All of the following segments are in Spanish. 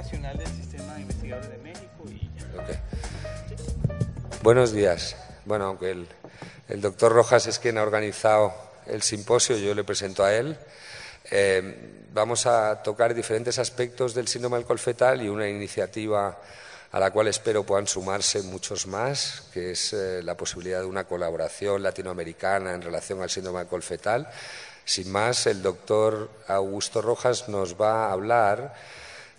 nacional del Sistema de Investigadores de México y Buenos días. Bueno, aunque el, el, doctor Rojas es quien ha organizado el simposio, yo le presento a él. Eh, vamos a tocar diferentes aspectos del síndrome alcohol fetal y una iniciativa a la cual espero puedan sumarse muchos más, que es eh, la posibilidad de una colaboración latinoamericana en relación al síndrome alcohol fetal. Sin más, el doctor Augusto Rojas nos va a hablar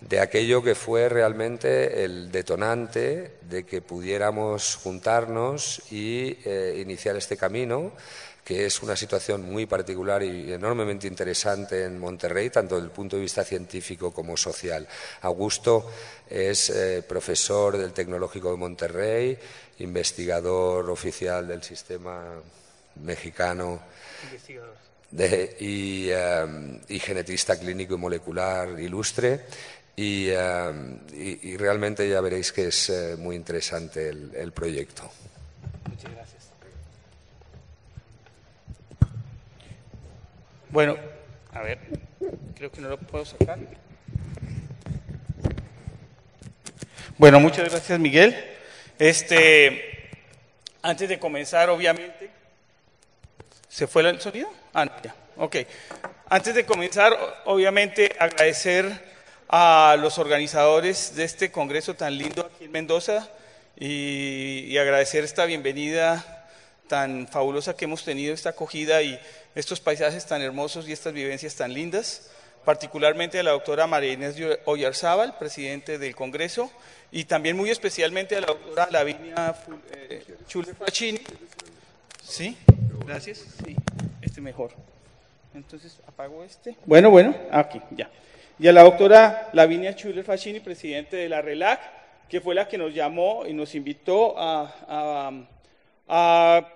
de aquello que fue realmente el detonante de que pudiéramos juntarnos y eh, iniciar este camino que es una situación muy particular y enormemente interesante en Monterrey, tanto desde el punto de vista científico como social. Augusto es eh, profesor del Tecnológico de Monterrey, investigador oficial del sistema mexicano y, eh, y, genetista clínico y molecular ilustre. Y, eh, realmente ya veréis que es muy interesante el, proyecto. Muchas gracias. Bueno, a ver, creo que no lo puedo sacar. Bueno, muchas gracias Miguel. Este, antes de comenzar, obviamente, ¿se fue el sonido? Ah, ya, ok. Antes de comenzar, obviamente, agradecer a los organizadores de este congreso tan lindo aquí en Mendoza y, y agradecer esta bienvenida tan fabulosa que hemos tenido, esta acogida y estos paisajes tan hermosos y estas vivencias tan lindas, particularmente a la doctora María Inés Oyarzábal, presidente del Congreso, y también muy especialmente a la doctora Lavinia eh, Chule Facchini. ¿Sí? Gracias. Sí, este mejor. Entonces, apago este. Bueno, bueno, aquí, ya. Y a la doctora Lavinia Chule Facchini, presidente de la RELAC, que fue la que nos llamó y nos invitó a, a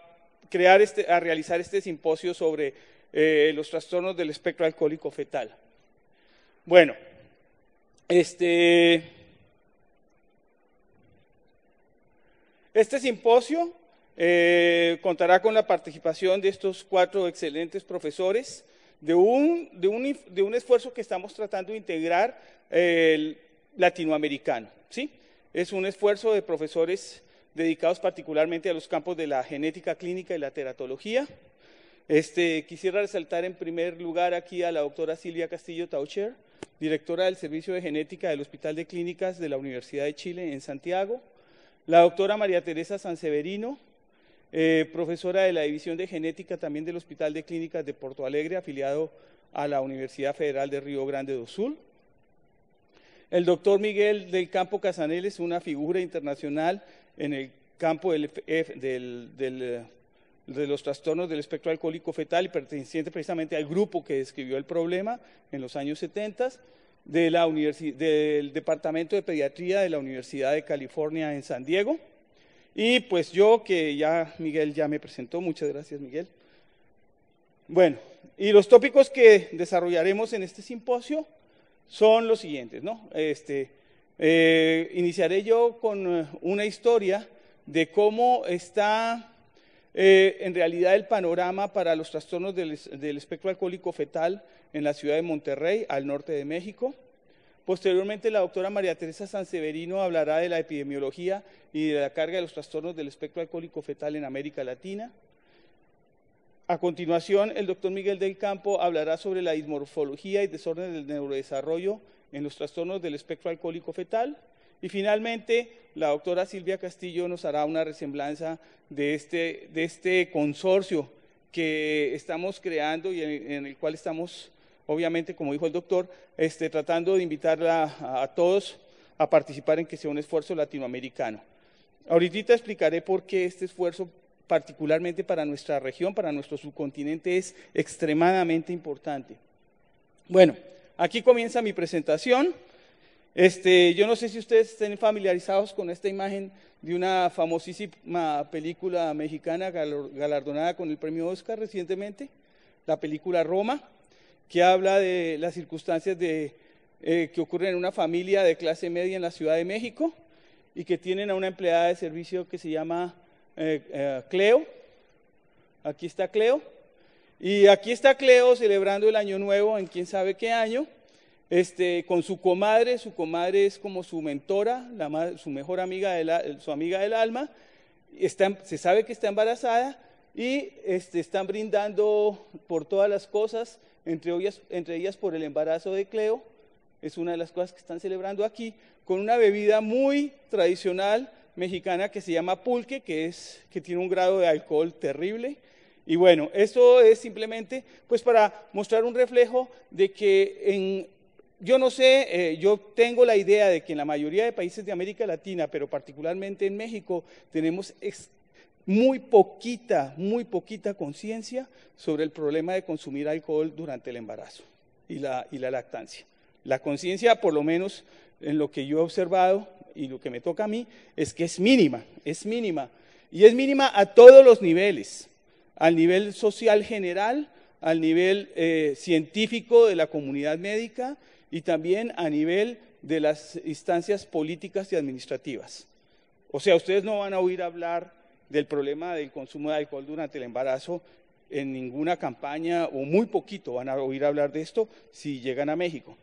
crear este, a realizar este simposio sobre eh, los trastornos del espectro alcohólico fetal. Bueno, este, este simposio eh, contará con la participación de estos cuatro excelentes profesores de un, de un, de un esfuerzo que estamos tratando de integrar el latinoamericano. ¿sí? Es un esfuerzo de profesores dedicados particularmente a los campos de la genética clínica y la teratología. Este, quisiera resaltar en primer lugar aquí a la doctora Silvia Castillo Taucher, directora del Servicio de Genética del Hospital de Clínicas de la Universidad de Chile en Santiago, la doctora María Teresa Sanseverino, eh, profesora de la División de Genética también del Hospital de Clínicas de Porto Alegre, afiliado a la Universidad Federal de Río Grande do Sul. El doctor Miguel del Campo Casanel es una figura internacional en el campo de los trastornos del espectro alcohólico fetal y perteneciente precisamente al grupo que describió el problema en los años 70 de la del Departamento de Pediatría de la Universidad de California en San Diego. Y pues yo, que ya Miguel ya me presentó, muchas gracias Miguel. Bueno, y los tópicos que desarrollaremos en este simposio son los siguientes, ¿no? Este, eh, iniciaré yo con eh, una historia de cómo está eh, en realidad el panorama para los trastornos del, del, espectro alcohólico fetal en la ciudad de Monterrey, al norte de México. Posteriormente, la doctora María Teresa Sanseverino hablará de la epidemiología y de la carga de los trastornos del espectro alcohólico fetal en América Latina. A continuación, el doctor Miguel del Campo hablará sobre la dismorfología y desorden del neurodesarrollo en los trastornos del espectro alcohólico fetal. Y finalmente, la doctora Silvia Castillo nos hará una resemblanza de este, de este consorcio que estamos creando y en, el cual estamos, obviamente, como dijo el doctor, este, tratando de invitar a, todos a participar en que sea un esfuerzo latinoamericano. Ahorita explicaré por qué este esfuerzo, particularmente para nuestra región, para nuestro subcontinente, es extremadamente importante. Bueno, Aquí comienza mi presentación. Este, yo no sé si ustedes estén familiarizados con esta imagen de una famosísima película mexicana galardonada con el premio Oscar recientemente, la película Roma, que habla de las circunstancias de, eh, que ocurren en una familia de clase media en la Ciudad de México y que tienen a una empleada de servicio que se llama eh, eh, Cleo. Aquí está Cleo y aquí está Cleo celebrando el año nuevo en quién sabe qué año. este, con su comadre, su comadre es como su mentora, su mejor amiga, de su amiga del alma, se sabe que está embarazada y este, están brindando por todas las cosas, entre ellas, entre ellas por el embarazo de Cleo, es una de las cosas que están celebrando aquí, con una bebida muy tradicional mexicana que se llama pulque, que, es, que tiene un grado de alcohol terrible. Y bueno, esto es simplemente pues para mostrar un reflejo de que en, yo no sé, eh, yo tengo la idea de que en la mayoría de países de América Latina, pero particularmente en México, tenemos muy poquita, muy poquita conciencia sobre el problema de consumir alcohol durante el embarazo y la, lactancia. La conciencia, por lo menos en lo que yo he observado y lo que me toca a mí, es que es mínima, es mínima. Y es mínima a todos los niveles, al nivel social general, al nivel eh, científico de la comunidad médica y también a nivel de las instancias políticas y administrativas. O sea, ustedes no van a oír hablar del problema del consumo de alcohol durante el embarazo en ninguna campaña o muy poquito van a oír hablar de esto si llegan a México.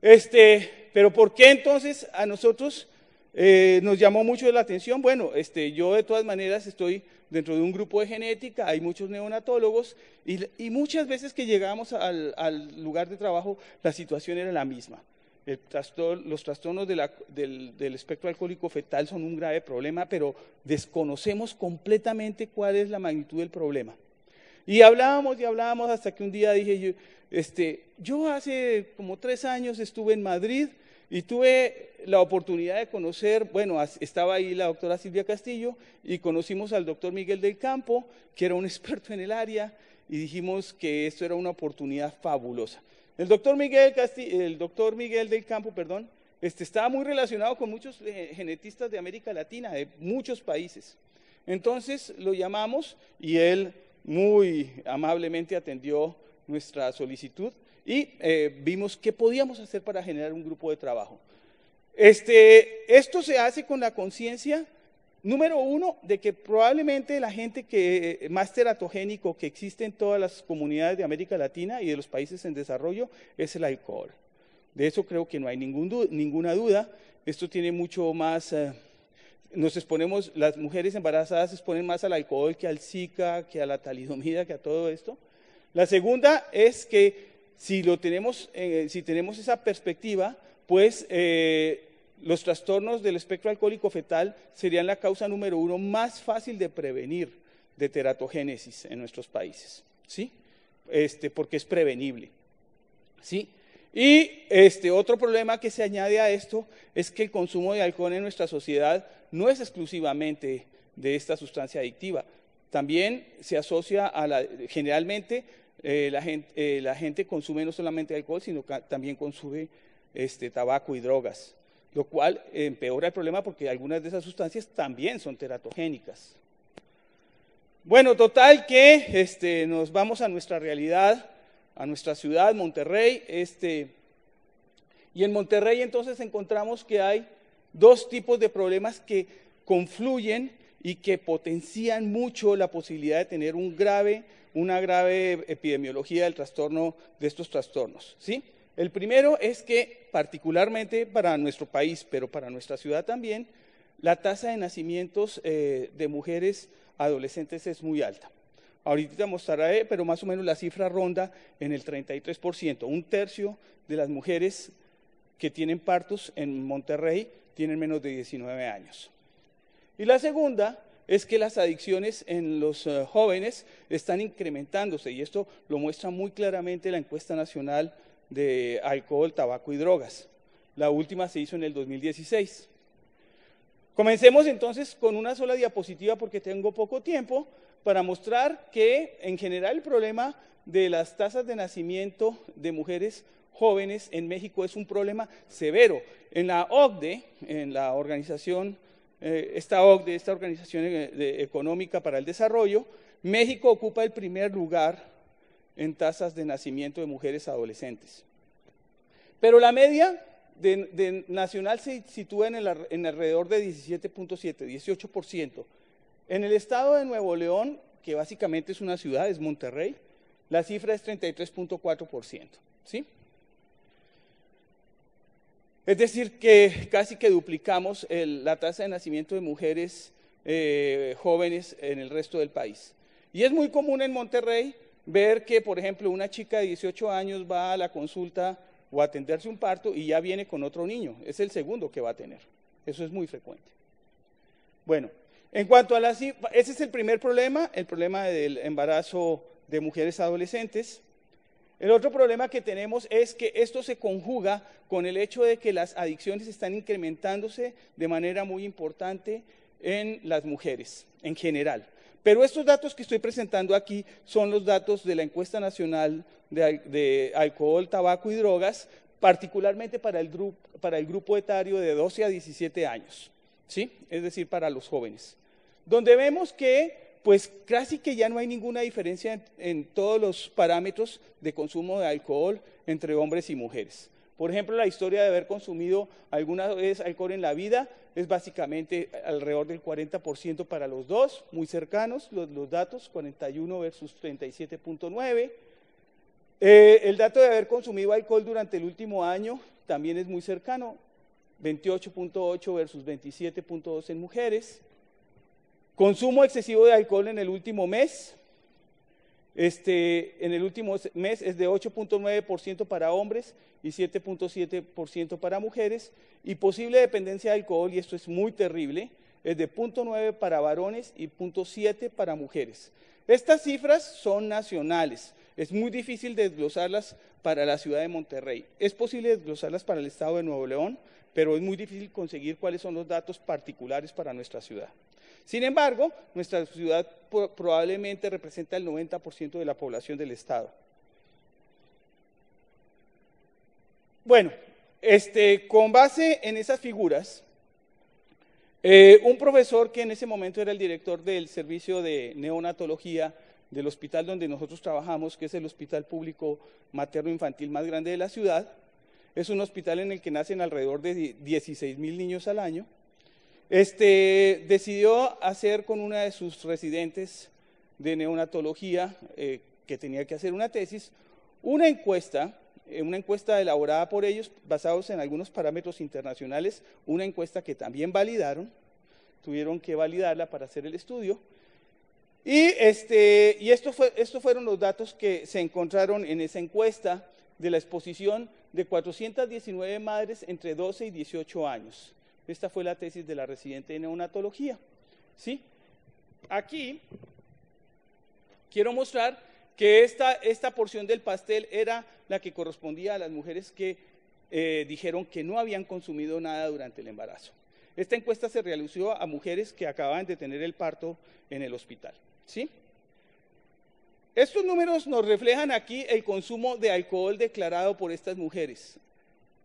Este, pero ¿por qué entonces a nosotros eh, nos llamó mucho la atención? Bueno, este, yo de todas maneras estoy dentro de un grupo de genética, hay muchos neonatólogos y, muchas veces que llegamos al, lugar de trabajo la situación era la misma. Los trastornos del, del, espectro alcohólico fetal son un grave problema, pero desconocemos completamente cuál es la magnitud del problema. Y hablábamos y hablábamos hasta que un día dije yo, este, yo hace como tres años estuve en Madrid y tuve la oportunidad de conocer, bueno, estaba ahí la doctora Silvia Castillo y conocimos al doctor Miguel del Campo, que era un experto en el área, y dijimos que esto era una oportunidad fabulosa. El doctor Miguel, el doctor Miguel del Campo, perdón, este, estaba muy relacionado con muchos eh, genetistas de América Latina, de muchos países. Entonces lo llamamos y él muy amablemente atendió nuestra solicitud y eh, vimos qué podíamos hacer para generar un grupo de trabajo. Este, esto se hace con la conciencia, número uno, de que probablemente la gente que, eh, más teratogénico que existe en todas las comunidades de América Latina y de los países en desarrollo es el alcohol. De eso creo que no hay ningún, ninguna duda. Esto tiene mucho más... Eh, nos exponemos, las mujeres embarazadas se exponen más al alcohol que al Zika, que a la talidomida, que a todo esto. La segunda es que si, lo tenemos, eh, si tenemos esa perspectiva, pues eh, los trastornos del espectro alcohólico fetal serían la causa número uno más fácil de prevenir de teratogénesis en nuestros países, ¿sí? Este, porque es prevenible, ¿sí? Y este, otro problema que se añade a esto es que el consumo de alcohol en nuestra sociedad no es exclusivamente de esta sustancia adictiva. También se asocia a la, generalmente eh, la, gente, eh, la, gente, consume no solamente alcohol, sino que también consume este, tabaco y drogas, lo cual empeora el problema porque algunas de esas sustancias también son teratogénicas. Bueno, total que este, nos vamos a nuestra realidad, a nuestra ciudad, Monterrey, este, y en Monterrey entonces encontramos que hay dos tipos de problemas que confluyen y que potencian mucho la posibilidad de tener un grave, una grave epidemiología del trastorno de estos trastornos. ¿sí? El primero es que, particularmente para nuestro país, pero para nuestra ciudad también, la tasa de nacimientos eh, de mujeres adolescentes es muy alta. Ahorita mostraré, pero más o menos la cifra ronda en el 33%. Un tercio de las mujeres que tienen partos en Monterrey tienen menos de 19 años. Y la segunda es que las adicciones en los eh, jóvenes están incrementándose y esto lo muestra muy claramente la encuesta nacional de alcohol, tabaco y drogas. La última se hizo en el 2016. Comencemos entonces con una sola diapositiva porque tengo poco tiempo para mostrar que en general el problema de las tasas de nacimiento de mujeres jóvenes en México es un problema severo. En la OCDE, en la Organización eh, esta OCDE, esta Organización Económica para el Desarrollo, México ocupa el primer lugar en tasas de nacimiento de mujeres adolescentes. Pero la media nacional se sitúa en, en alrededor de 17.7, 18%. En el estado de Nuevo León, que básicamente es una ciudad, es Monterrey, la cifra es 33.4%. ¿sí? Es decir, que casi que duplicamos la tasa de nacimiento de mujeres eh, jóvenes en el resto del país. Y es muy común en Monterrey ver que, por ejemplo, una chica de 18 años va a la consulta o a atenderse un parto y ya viene con otro niño. Es el segundo que va a tener. Eso es muy frecuente. Bueno, en cuanto a las... Ese es el primer problema, el problema del embarazo de mujeres adolescentes. El otro problema que tenemos es que esto se conjuga con el hecho de que las adicciones están incrementándose de manera muy importante en las mujeres en general. Pero estos datos que estoy presentando aquí son los datos de la encuesta nacional de, alcohol, tabaco y drogas, particularmente para el, grupo, para el grupo etario de 12 a 17 años, ¿sí? es decir, para los jóvenes, donde vemos que pues casi que ya no hay ninguna diferencia en, todos los parámetros de consumo de alcohol entre hombres y mujeres. Por ejemplo, la historia de haber consumido alguna vez alcohol en la vida es básicamente alrededor del 40% para los dos, muy cercanos los, datos, 41 versus 37.9. Eh, el dato de haber consumido alcohol durante el último año también es muy cercano, 28.8 versus 27.2 en mujeres. Consumo excesivo de alcohol en el último mes. Este, en el último mes es de 8.9% para hombres y 7.7% para mujeres. Y posible dependencia de alcohol, y esto es muy terrible, es de 0.9 para varones y 0.7 para mujeres. Estas cifras son nacionales. Es muy difícil desglosarlas para la ciudad de Monterrey. Es posible desglosarlas para el estado de Nuevo León, pero es muy difícil conseguir cuáles son los datos particulares para nuestra ciudad. Sin embargo, nuestra ciudad probablemente representa el 90% de la población del Estado. Bueno, este, con base en esas figuras, eh, un profesor que en ese momento era el director del servicio de neonatología del hospital donde nosotros trabajamos, que es el hospital público materno infantil más grande de la ciudad, es un hospital en el que nacen alrededor de 16 mil niños al año, este, decidió hacer con una de sus residentes de neonatología, eh, que tenía que hacer una tesis, una encuesta, eh, una encuesta elaborada por ellos, basados en algunos parámetros internacionales, una encuesta que también validaron, tuvieron que validarla para hacer el estudio. Y, este, y esto fue, estos fueron los datos que se encontraron en esa encuesta de la exposición de 419 madres entre 12 y 18 años. Esta fue la tesis de la residente de neonatología. ¿sí? Aquí quiero mostrar que esta, esta porción del pastel era la que correspondía a las mujeres que eh, dijeron que no habían consumido nada durante el embarazo. Esta encuesta se realizó a mujeres que acababan de tener el parto en el hospital. ¿sí? Estos números nos reflejan aquí el consumo de alcohol declarado por estas mujeres.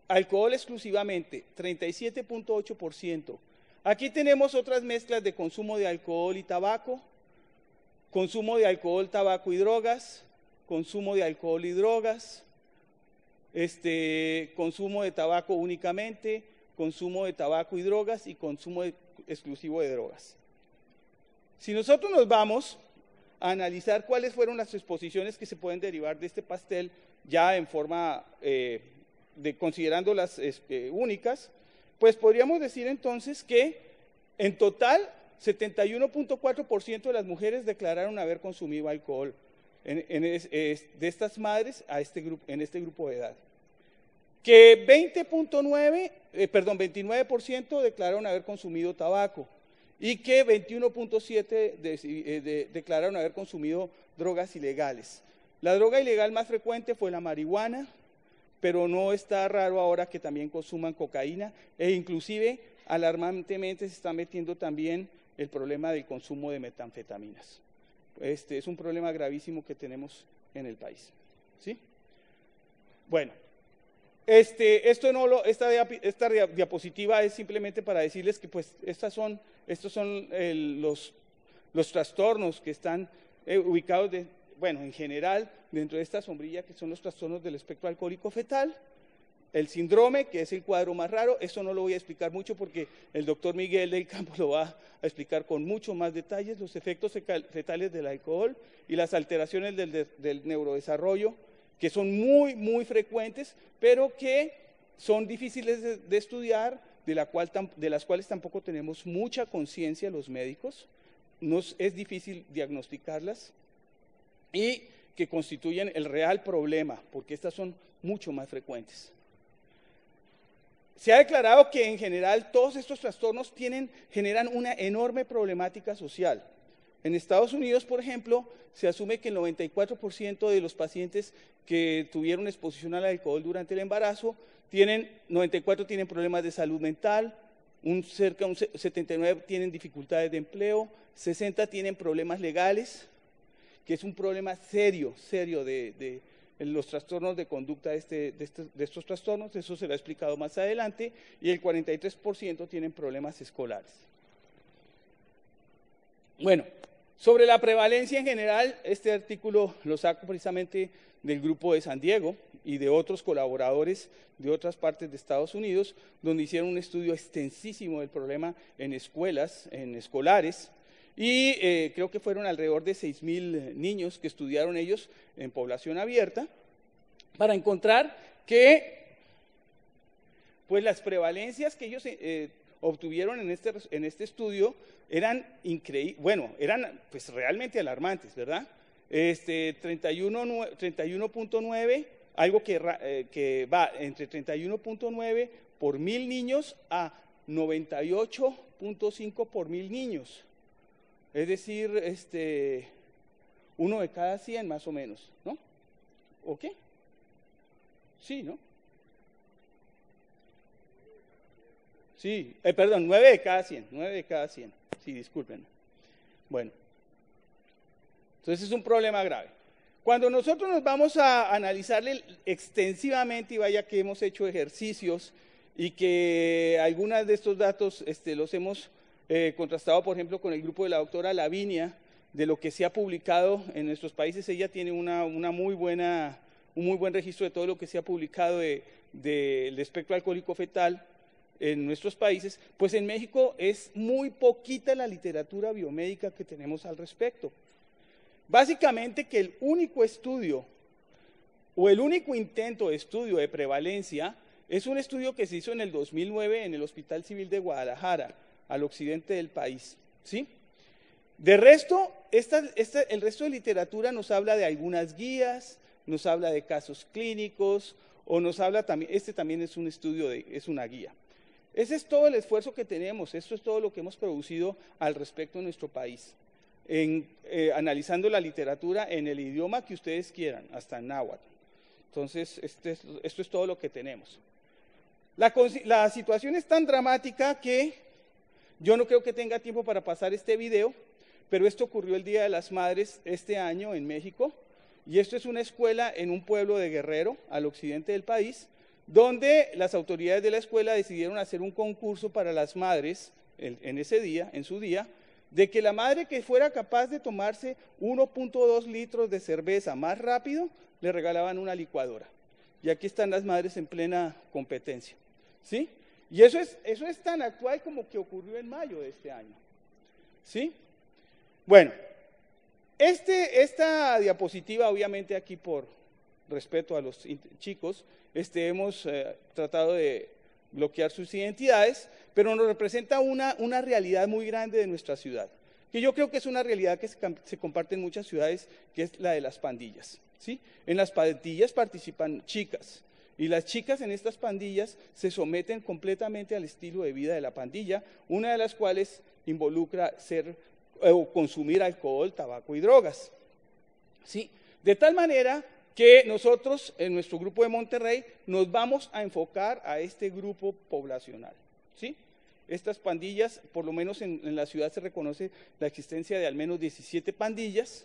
Alcohol exclusivamente, 37.8%. Aquí tenemos otras mezclas de consumo de alcohol y tabaco, consumo de alcohol, tabaco y drogas, consumo de alcohol y drogas, este, consumo de tabaco únicamente, consumo de tabaco y drogas y consumo exclusivo de drogas. Si nosotros nos vamos a analizar cuáles fueron las exposiciones que se pueden derivar de este pastel ya en forma eh, de, considerando las este, únicas, pues podríamos decir entonces que en total 71.4% de las mujeres declararon haber consumido alcohol de estas madres a este grupo, en este grupo de edad. Que 20.9, eh, perdón, 29% declararon haber consumido tabaco y que 21.7 eh, declararon haber consumido drogas ilegales. La droga ilegal más frecuente fue la marihuana, pero no está raro ahora que también consuman cocaína e inclusive alarmantemente se está metiendo también el problema del consumo de metanfetaminas. Este es un problema gravísimo que tenemos en el país. ¿Sí? Bueno, este, esto no lo, esta, esta, diapositiva es simplemente para decirles que pues estas son, estos son los, los trastornos que están eh, ubicados bueno, en general, dentro de esta sombrilla que son los trastornos del espectro alcohólico fetal, el síndrome, que es el cuadro más raro, esto no lo voy a explicar mucho porque el doctor Miguel del Campo lo va a explicar con mucho más detalles, los efectos fetales del alcohol y las alteraciones del, neurodesarrollo, que son muy, muy frecuentes, pero que son difíciles de, estudiar, de, la cual, de las cuales tampoco tenemos mucha conciencia los médicos, nos es difícil diagnosticarlas y que constituyen el real problema, porque estas son mucho más frecuentes. Se ha declarado que en general todos estos trastornos generan una enorme problemática social. En Estados Unidos, por ejemplo, se asume que el 94% de los pacientes que tuvieron exposición al alcohol durante el embarazo tienen 94 tienen problemas de salud mental, un cerca un 79 tienen dificultades de empleo, 60 tienen problemas legales, que es un problema serio, serio de, los trastornos de conducta este, este, de, estos trastornos, eso será explicado más adelante, y el 43% tienen problemas escolares. Bueno, sobre la prevalencia en general, este artículo lo saco precisamente del grupo de San Diego y de otros colaboradores de otras partes de Estados Unidos, donde hicieron un estudio extensísimo del problema en escuelas, en escolares, y eh, creo que fueron alrededor de 6.000 niños que estudiaron ellos en población abierta, para encontrar que pues las prevalencias que ellos eh, obtuvieron en este, en este estudio eran increíbles, bueno, eran pues realmente alarmantes, ¿verdad? Este 31.9, algo que, eh, que va entre 31.9 por mil niños a 98.5 por mil niños. Es decir, este, uno de cada 100 más o menos, ¿no? ¿O qué? Sí, ¿no? Sí, eh, perdón, 9 de cada 100, 9 de cada 100. Sí, disculpen. Bueno, entonces es un problema grave. Cuando nosotros nos vamos a analizarle extensivamente, y vaya que hemos hecho ejercicios y que algunos de estos datos este, los hemos eh, contrastado, por ejemplo, con el grupo de la doctora Lavinia, de lo que se ha publicado en nuestros países. Ella tiene una, muy buena, un muy buen registro de todo lo que se ha publicado del de, espectro alcohólico fetal en nuestros países, pues en México es muy poquita la literatura biomédica que tenemos al respecto. Básicamente que el único estudio o el único intento de estudio de prevalencia es un estudio que se hizo en el 2009 en el Hospital Civil de Guadalajara, al occidente del país. ¿sí? De resto, el resto de literatura nos habla de algunas guías, nos habla de casos clínicos, o nos habla también, este también es un estudio, de, es una guía. Ese es todo el esfuerzo que tenemos, esto es todo lo que hemos producido al respecto en nuestro país, en, eh, analizando la literatura en el idioma que ustedes quieran, hasta en náhuatl. Entonces, este esto es todo lo que tenemos. la situación es tan dramática que yo no creo que tenga tiempo para pasar este video, pero esto ocurrió el Día de las Madres este año en México, y esto es una escuela en un pueblo de Guerrero, al occidente del país, donde las autoridades de la escuela decidieron hacer un concurso para las madres en ese día, en su día, de que la madre que fuera capaz de tomarse 1.2 litros de cerveza más rápido, le regalaban una licuadora. Y aquí están las madres en plena competencia. ¿Sí? Y eso es, eso es tan actual como que ocurrió en mayo de este año. ¿Sí? Bueno, este, esta diapositiva, obviamente aquí por respeto a los chicos, este, hemos eh, tratado de bloquear sus identidades, pero nos representa una, una realidad muy grande de nuestra ciudad, que yo creo que es una realidad que se, se comparte en muchas ciudades, que es la de las pandillas. ¿sí? En las pandillas participan chicas, y las chicas en estas pandillas se someten completamente al estilo de vida de la pandilla, una de las cuales involucra ser eh, consumir alcohol, tabaco y drogas. ¿Sí? De tal manera que nosotros en nuestro grupo de Monterrey nos vamos a enfocar a este grupo poblacional. ¿Sí? Estas pandillas, por lo menos en, en la ciudad se reconoce la existencia de al menos 17 pandillas,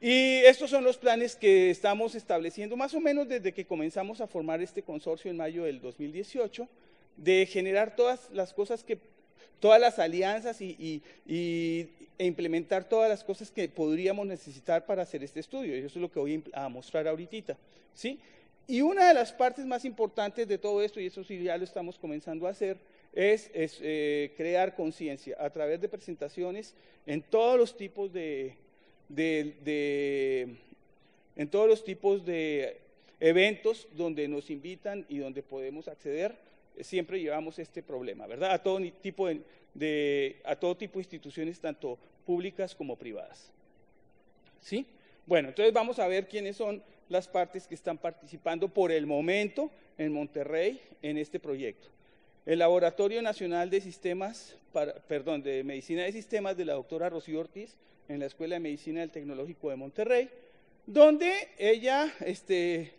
y estos son los planes que estamos estableciendo más o menos desde que comenzamos a formar este consorcio en mayo del 2018, de generar todas las cosas que, todas las alianzas y, e implementar todas las cosas que podríamos necesitar para hacer este estudio. Y eso es lo que voy a mostrar ahorita. ¿sí? Y una de las partes más importantes de todo esto, y eso sí ya lo estamos comenzando a hacer, es, eh, crear conciencia a través de presentaciones en todos los tipos de, en todos los tipos de eventos donde nos invitan y donde podemos acceder, siempre llevamos este problema, ¿verdad? A todo tipo de, a todo tipo de instituciones, tanto públicas como privadas. ¿Sí? Bueno, entonces vamos a ver quiénes son las partes que están participando por el momento en Monterrey en este proyecto. El Laboratorio Nacional de Sistemas, perdón, de Medicina de Sistemas de la doctora Rocío Ortiz en la Escuela de Medicina del Tecnológico de Monterrey, donde ella, este,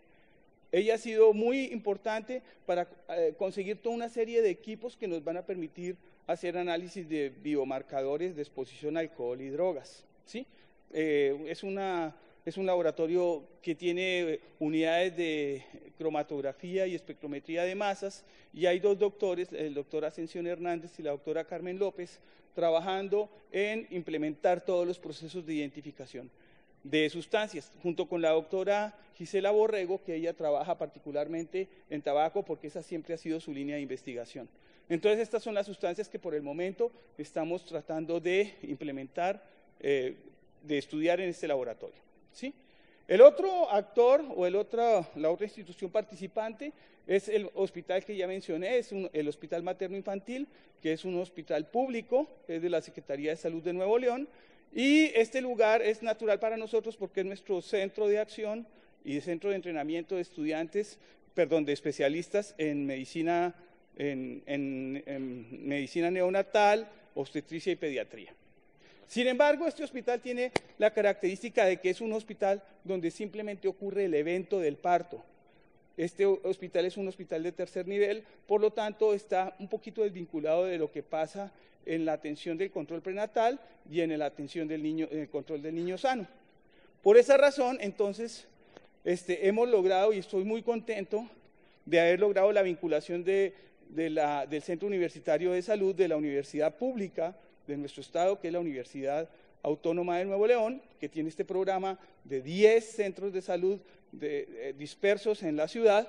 ella ha sido muy importante para eh, conseguir toda una serie de equipos que nos van a permitir hacer análisis de biomarcadores de exposición a alcohol y drogas. ¿sí? Eh, es una es un laboratorio que tiene unidades de cromatografía y espectrometría de masas y hay dos doctores, el doctor Ascensión Hernández y la doctora Carmen López, trabajando en implementar todos los procesos de identificación de sustancias, junto con la doctora Gisela Borrego, que ella trabaja particularmente en tabaco porque esa siempre ha sido su línea de investigación. Entonces, estas son las sustancias que por el momento estamos tratando de implementar, eh, de estudiar en este laboratorio. ¿sí? El otro actor o el la otra institución participante es el hospital que ya mencioné, es el Hospital Materno Infantil, que es un hospital público, es de la Secretaría de Salud de Nuevo León, y este lugar es natural para nosotros porque es nuestro centro de acción y centro de entrenamiento de estudiantes, perdón, de especialistas en medicina, en medicina neonatal, obstetricia y pediatría. Sin embargo, este hospital tiene la característica de que es un hospital donde simplemente ocurre el evento del parto. Este hospital es un hospital de tercer nivel, por lo tanto está un poquito desvinculado de lo que pasa en la atención del control prenatal y en la atención del niño, en el control del niño sano. Por esa razón, entonces, este, hemos logrado, y estoy muy contento, de haber logrado la vinculación del Centro Universitario de Salud de la Universidad Pública de nuestro estado, que es la Universidad Autónoma de Nuevo León, que tiene este programa de 10 centros de salud eh, dispersos en la ciudad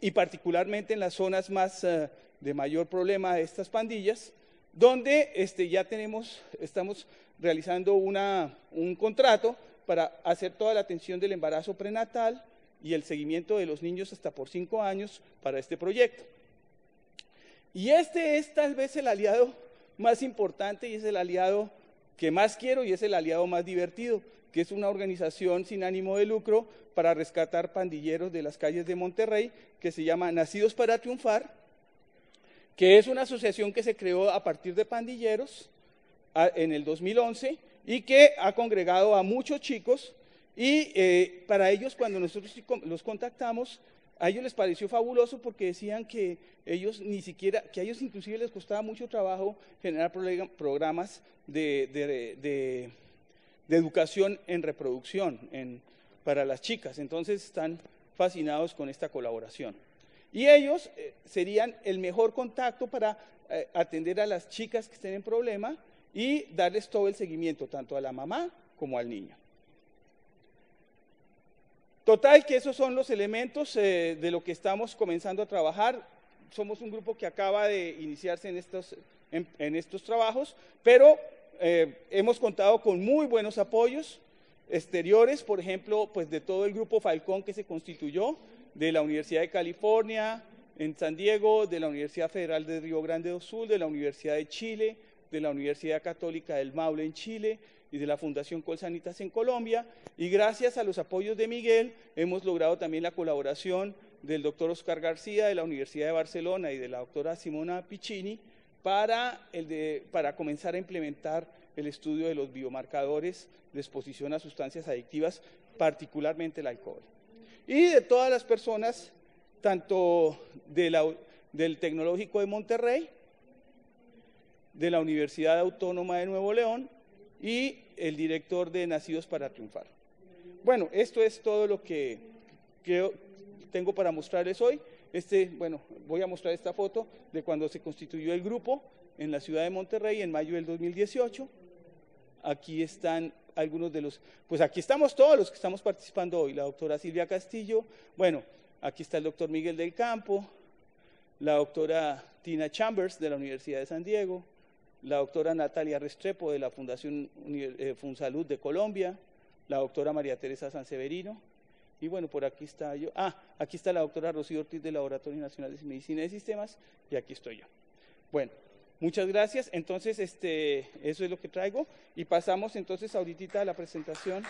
y particularmente en las zonas más eh, de mayor problema de estas pandillas, donde este, ya tenemos, estamos realizando un contrato para hacer toda la atención del embarazo prenatal y el seguimiento de los niños hasta por cinco años para este proyecto. Y este es tal vez el aliado más importante y es el aliado que más quiero y es el aliado más divertido, que es una organización sin ánimo de lucro para rescatar pandilleros de las calles de Monterrey, que se llama Nacidos para Triunfar, que es una asociación que se creó a partir de pandilleros en el 2011 y que ha congregado a muchos chicos y eh, para ellos cuando nosotros los contactamos a ellos les pareció fabuloso porque decían que ellos ni siquiera, que a ellos inclusive les costaba mucho trabajo generar programas de, educación en reproducción para las chicas. Entonces están fascinados con esta colaboración. Y ellos eh, serían el mejor contacto para eh, atender a las chicas que estén en problema y darles todo el seguimiento, tanto a la mamá como al niño. Total, que esos son los elementos eh, de lo que estamos comenzando a trabajar. Somos un grupo que acaba de iniciarse en estos, en, estos trabajos, pero eh, hemos contado con muy buenos apoyos exteriores, por ejemplo, pues de todo el grupo Falcón que se constituyó, de la Universidad de California en San Diego, de la Universidad Federal de Río Grande do Sul, de la Universidad de Chile, de la Universidad Católica del Maule en Chile, y de la Fundación Colsanitas en Colombia. Y gracias a los apoyos de Miguel hemos logrado también la colaboración del doctor Oscar García de la Universidad de Barcelona y de la doctora Simona Piccini para, para comenzar a implementar el estudio de los biomarcadores de exposición a sustancias adictivas, particularmente el alcohol. Y de todas las personas, tanto del Tecnológico de Monterrey, de la Universidad Autónoma de Nuevo León y el director de Nacidos para Triunfar. Bueno, esto es todo lo que, tengo para mostrarles hoy. Este, bueno, voy a mostrar esta foto de cuando se constituyó el grupo en la ciudad de Monterrey en mayo del 2018. Aquí están algunos de los, pues aquí estamos todos los que estamos participando hoy, la doctora Silvia Castillo. Bueno, aquí está el doctor Miguel del Campo, la doctora Tina Chambers de la Universidad de San Diego, la doctora Natalia Restrepo de la Fundación eh, Funsalud de Colombia, la doctora María Teresa Sanseverino, y bueno, por aquí está yo. Ah, aquí está la doctora Rocío Ortiz del Laboratorio Nacional de Medicina de Sistemas, y aquí estoy yo. Bueno, muchas gracias. Entonces, este, eso es lo que traigo. Y pasamos entonces ahorita a la presentación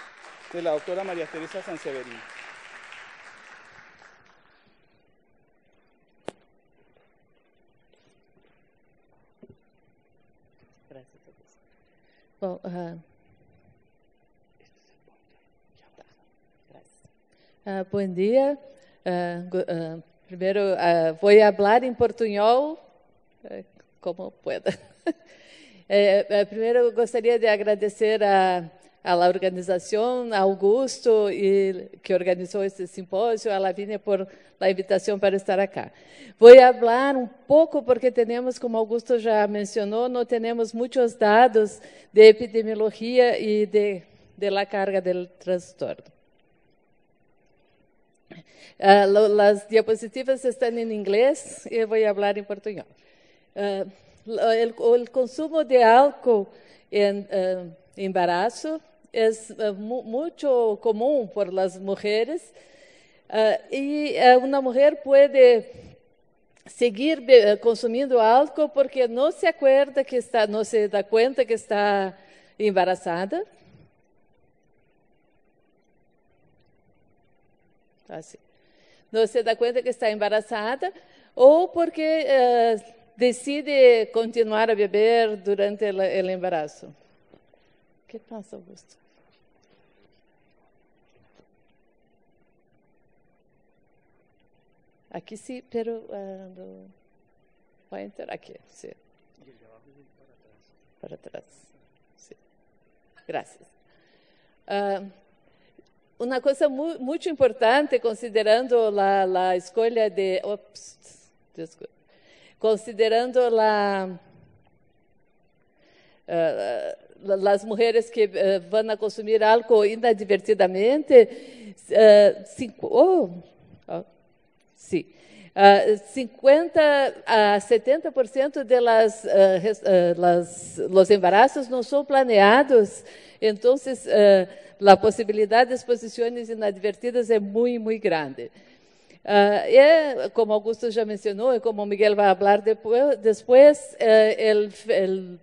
de la doctora María Teresa Sanseverino. Uh, uh, bom dia. Uh, primeiro, vou falar em portunhol, como pueda. primeiro, gostaria de agradecer a a la organización, a Augusto, y, que organizó este simposio, a Lavínia por la invitación para estar acá. Voy a hablar un poco porque tenemos, como Augusto ya mencionó, no tenemos muchos datos de epidemiología y de, de la carga del trastorno. Uh, lo, las diapositivas están en inglés y voy a hablar en portugués. Uh, el, el, consumo de álcool en uh, embarazo uh, mucho común por las mujeres uh, y uh, una seguir consumindo álcool porque no se acuerda que está, no se da cuenta que está embarazada. Así. No se da cuenta que está embarazada ou porque decide continuar a beber durante o embarazo. ¿Qué pasa, Augusto? Aqui sim, pero uh, no... vai entrar aqui, sim. Para trás. Sim. Graças. Uh, uma coisa mu muito importante, considerando a escolha de. Ops, desculpa. Considerando a. Uh, as mulheres que uh, vão consumir álcool inadvertidamente, uh, cinco, oh, oh, sim, uh, 50 a 70% de las, uh, las, los embarazos não são planeados, então a possibilidade de exposições inadvertidas é muito, muito grande. Uh, e, como Augusto já mencionou, e como Miguel vai falar depois, depois uh,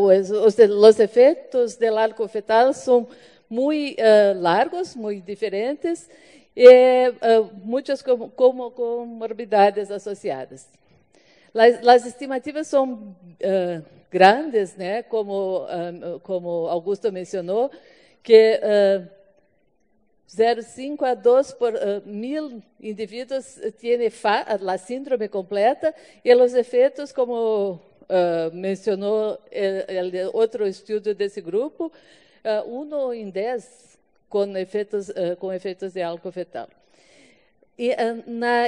os, os efeitos do álcool fetal são muito uh, largos, muito diferentes, e uh, muitas com, com, comorbidades associadas. As, as estimativas são uh, grandes, né? como, como Augusto mencionou, que 0,5 a 2 por uh, mil indivíduos têm a síndrome completa e os efeitos, como uh, mencionou uh, outro estudo desse grupo, uh, um em dez com efeitos, uh, com efeitos de álcool fetal. E na,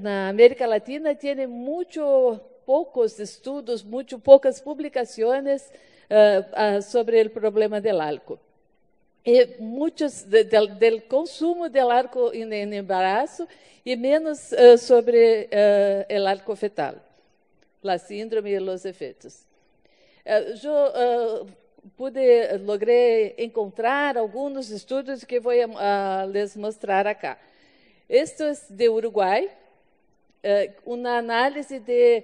na América Latina tem muito poucos estudos, muito poucas publicações sobre o problema do álcool. E muitos de, de, do consumo de álcool em, em embaraço e menos sobre o álcool fetal la síndrome y los efectos. Uh, yo uh, pude, logré encontrar alguns estudos que vou uh, les mostrar acá. Esto es de Uruguai, uma análise de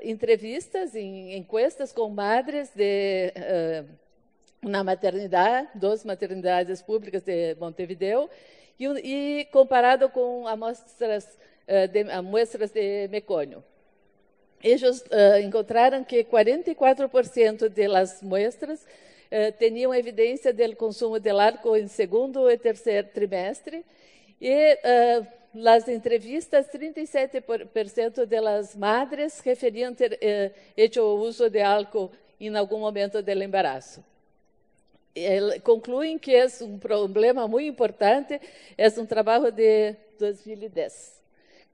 entrevistas, em encuestas com madres de uma maternidade, duas maternidades públicas de Montevideo, e, comparado com amostras, de, amostras de mecônio. Eles uh, encontraram que 44% das muestras uh, tinham evidência do consumo de álcool em segundo e terceiro trimestre e uh, nas entrevistas 37% das madres referiam ter uh, hecho uso de álcool em algum momento do embaraço. concluem que é um problema muito importante, é um trabalho de 2010.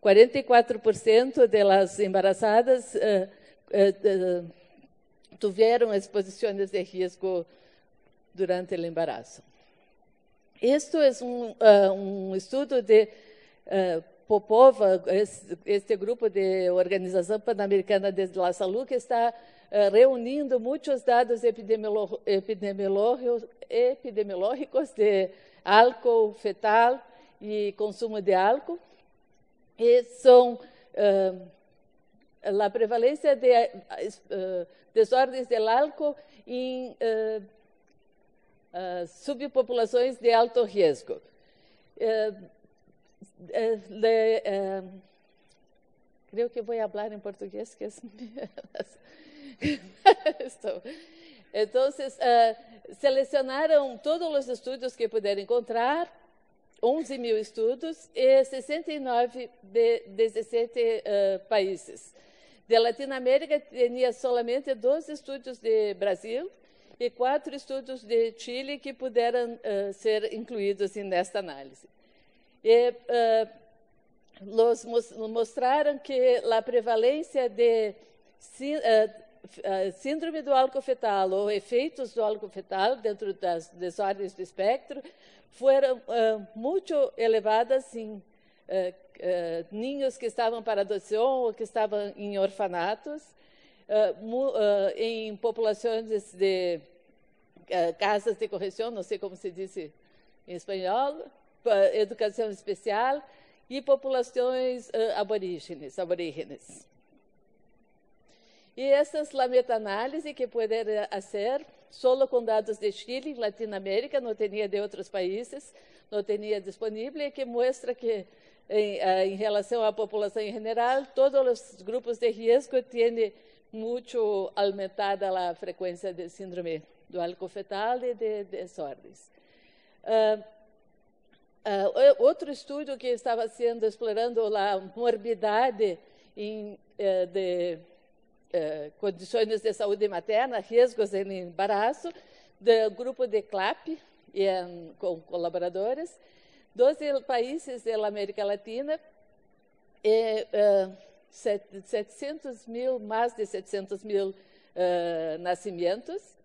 44% das embarazadas uh, uh, uh, tiveram exposições de risco durante o embaraço. Isto é um, uh, um estudo de uh, Popova, este grupo de Organização Pan-Americana de la Salud, que está reunindo muitos dados epidemiológicos de álcool fetal e consumo de álcool. E são a prevalência de desordens do álcool em uh, subpopulações de alto risco. Uh, creio que vou falar em português, que é Estou. Então, uh, selecionaram todos os estudos que puderam encontrar, 11 mil estudos, e 69 de 17 uh, países. De Latinoamérica, tinha somente dois estudos de Brasil, e quatro estudos de Chile que puderam uh, ser incluídos nesta análise. E, uh, mostraram que a prevalência de síndrome do álcool fetal ou efeitos do álcool fetal dentro das desordens do espectro foram muito elevadas em ninhos que estavam para adoção ou que estavam em orfanatos, uh, em populações de uh, casas de correção, não sei como se diz em espanhol, educação especial e populações aborígenes, aborígenes. E essas a meta-análise que poder fazer só com dados de Chile, Latinoamérica, não tinha de outros países, não tinha disponível, e que mostra que em, em relação à população em geral, todos os grupos de risco têm muito aumentada a frequência de síndrome do álcool fetal e de desordens. Uh, uh, outro estudo que estava sendo explorando a morbidade em, uh, de condições de saúde materna, riscos em embaraço, do grupo de CLAP, com colaboradores, 12 países da América Latina, e 700 mil, mais de 700 mil uh, nascimentos.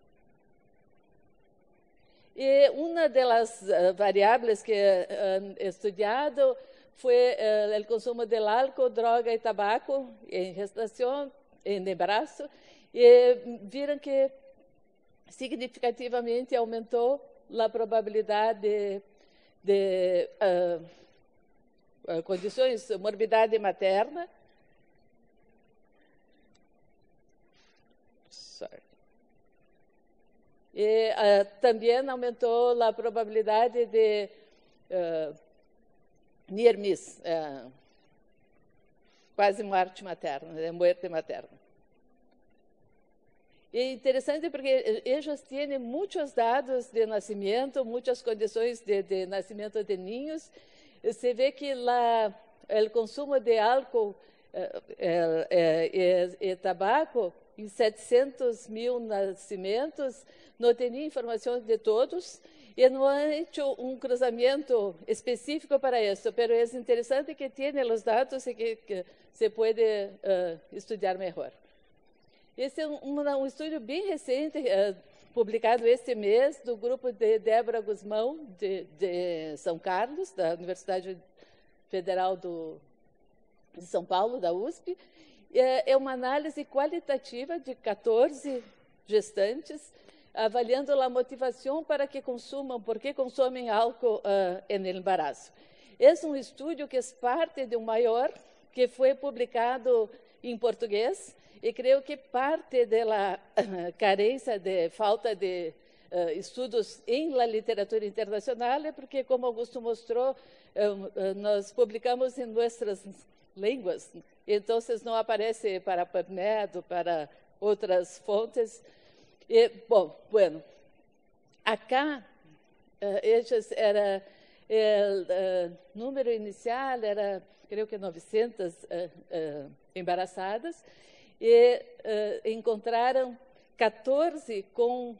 E uma das variáveis que uh, estudado foi o consumo de álcool, droga e tabaco em gestação, em embaraço, e viram que significativamente aumentou a probabilidade de, de condições, morbidade materna, E uh, também aumentou a probabilidade de uh, near miss, uh, quase morte materna, de morte materna. E interessante porque eles têm muitos dados de nascimento, muitas condições de, de nascimento de ninhos. Se vê que lá, o consumo de álcool e, e tabaco em 700 mil nascimentos, não tinha informações de todos, e não há um cruzamento específico para isso, mas é interessante que tenha os dados e que, que se pode uh, estudar melhor. Esse é um, um estudo bem recente, uh, publicado este mês, do grupo de Débora Guzmão, de, de São Carlos, da Universidade Federal do, de São Paulo, da USP, é, é uma análise qualitativa de 14 gestantes, avaliando a motivação para que consumam, por que consomem álcool uh, no embaraço. É um estudo que é parte de um maior que foi publicado em português e creio que parte da uh, carência de falta de uh, estudos em la literatura internacional é porque, como Augusto mostrou, nós publicamos em nossas línguas, então não aparece para PubMed, para outras fontes. E, bom, bueno, acá, uh, esses era uh, número inicial era, creio que 900 uh, uh, embaraçadas, e uh, encontraram 14 com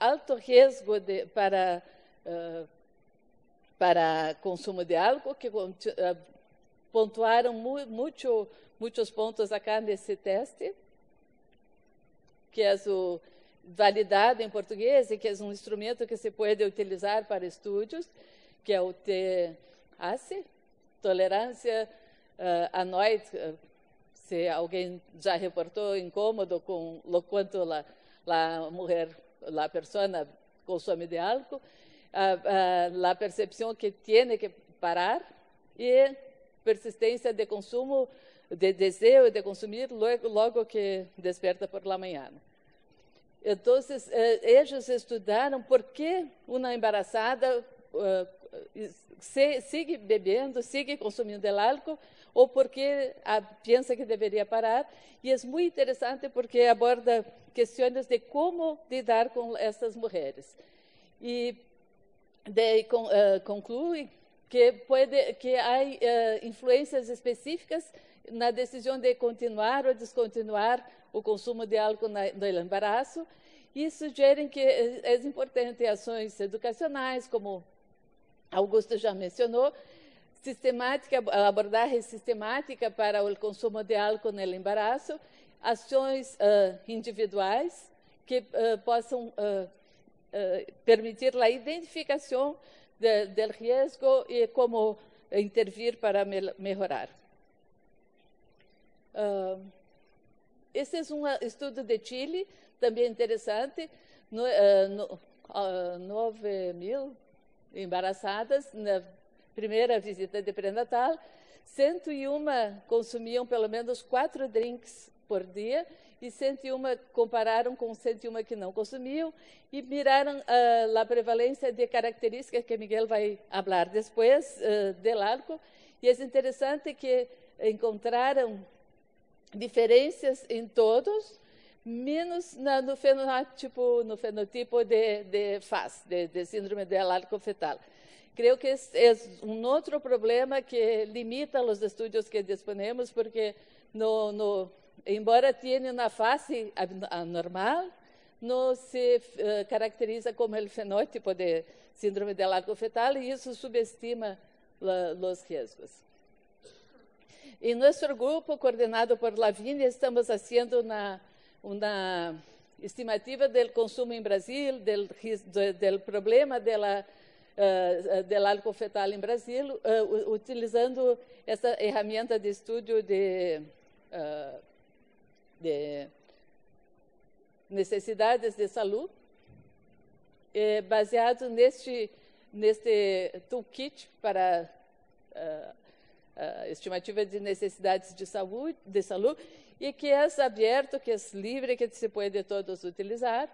alto risco de, para, para consumo de álcool, que pontuaram muito, muitos pontos acá nesse teste, que é o validado em português e que é um instrumento que se pode utilizar para estudos, que é o TACE, Tolerância uh, Anoide, uh, se alguém já reportou incômodo com o quanto a, a mulher, a pessoa consome de álcool, a, a percepção que tem que parar e persistência de consumo, de desejo de consumir logo, logo que desperta por la manhã. Então, eh, eles estudaram por que uma embaraçada uh, se, sigue bebendo, sigue consumindo álcool, ou porque a, pensa que deveria parar. E é muito interessante porque aborda questões de como lidar com essas mulheres. E uh, conclui que, pode, que há uh, influências específicas na decisão de continuar ou descontinuar o consumo de álcool na, no embaraço e sugerem que é, é importante ações educacionais, como Augusto já mencionou, sistemática, abordagem sistemática para o consumo de álcool no embaraço, ações uh, individuais que uh, possam uh, permitir a identificação do risco e como intervir para melhorar. Uh, esse é um estudo de Chile, também interessante, no, uh, no, uh, 9 mil embaraçadas na primeira visita de pré-natal, 101 consumiam pelo menos quatro drinks por dia e 101 compararam com 101 que não consumiam e miraram uh, a prevalência de características que Miguel vai falar depois uh, do álcool. E é interessante que encontraram diferenças em todos, menos na, no fenotipo, no fenotipo de, de FAS, de, de síndrome de alárgico fetal. Creio que é, é um outro problema que limita os estudos que disponemos, porque no, no, embora tenha uma face anormal, não se uh, caracteriza como o fenótipo de síndrome de alárgico fetal e isso subestima os riscos. Em nosso grupo, coordenado por Lavínia, estamos fazendo uma, uma estimativa do consumo em Brasil, do, do problema dela, uh, del álcool fetal em Brasil, uh, utilizando essa ferramenta de estudo de, de necessidades de saúde, eh, baseado neste, neste toolkit para uh, uh, estimativa de necessidades de saúde, de saúde, e que é aberto, que é livre, que se pode todos utilizar.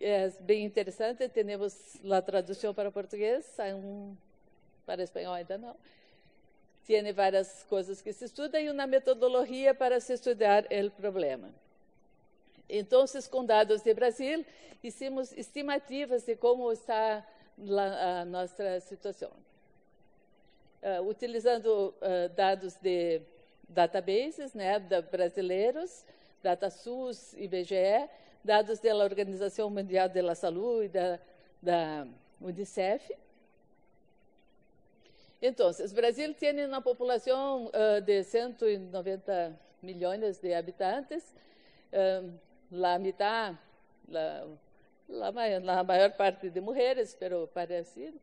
É bem interessante, temos a tradução para português, para espanhol ainda não. Tem várias coisas que se estudam e uma metodologia para se estudar o problema. Então, com dados de Brasil, hicimos estimativas de como está a nossa situação uh, utilizando uh, dados de databases né, da brasileiros, DataSUS, IBGE, dados da Organização Mundial da Saúde e da, da Unicef. Então, o Brasil tem uma população uh, de 190 milhões de habitantes, uh, a metade, a, maior parte de mulheres, pero parecido,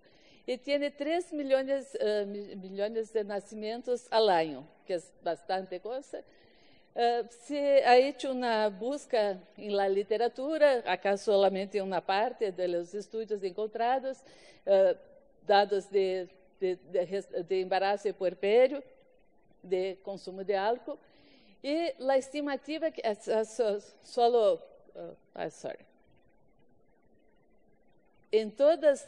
e tem 3 milhões, uh, milhões de nascimentos ao ano, que é bastante coisa. Uh, se ha hecho uma busca em la literatura, acá solamente uma parte dos estudos encontrados, uh, dados de, de, de, de embaraço e puerpério, de consumo de álcool, e a estimativa que é só, uh, ah, sorry, em todos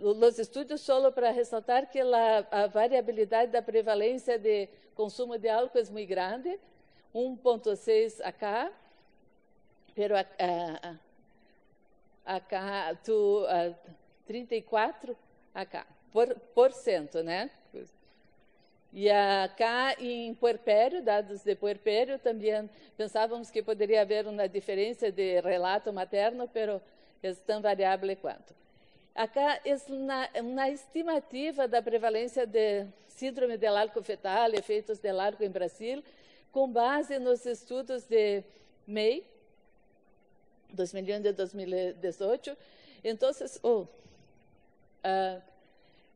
os estudos, só para ressaltar que a, variabilidade da prevalência de consumo de álcool é muito grande, 1.6 acá, pero acá, tu, 34 acá, por, por cento, né? E acá em puerpério, dados de puerpério, também pensávamos que poderia haver uma diferença de relato materno, pero tão variável quanto. Acá é uma, estimativa da prevalência de síndrome de álcool fetal, efeitos de álcool em Brasil, com base nos estudos de MEI, 2001 y 2018. Entonces, oh, uh,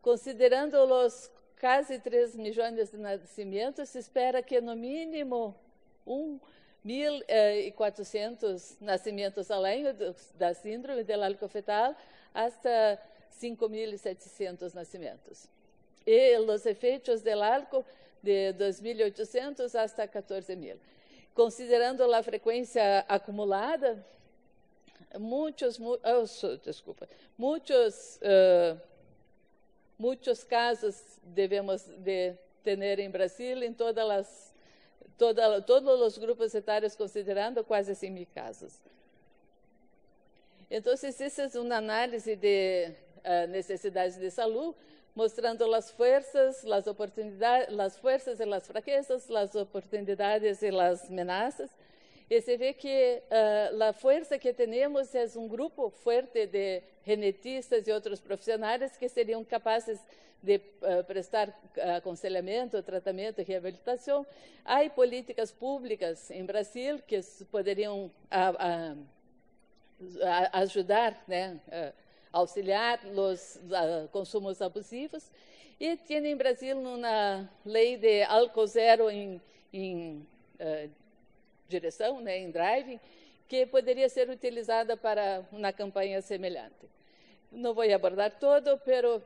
considerando los casi 3 milhões de nascimentos, se espera que no mínimo 1.400 nascimentos ao ano da síndrome del alcofetal, hasta 5.700 nascimentos. E os efeitos del álcool de 2.800 hasta 14.000. Considerando a frequência acumulada, muitos, oh, desculpa, muitos, uh, muitos casos devemos de ter em Brasil em todas as toda, todos os grupos etários considerando quase 100 mil casos. Então, essa é uma análise de uh, necessidades de saúde, mostrando as forças, as oportunidades, as forças e as fraquezas, as oportunidades e as ameaças. E se vê que uh, a força que temos é um grupo forte de genetistas e outros profissionais que seriam capazes de uh, prestar aconselhamento, tratamento e reabilitação. Há políticas públicas em Brasil que poderiam a, a, ajudar, né, auxiliar os consumos abusivos. E tem em Brasil uma lei de álcool zero em, em uh, direção, né, em driving, que poderia ser utilizada para uma campanha semelhante. Não vou abordar todo, pero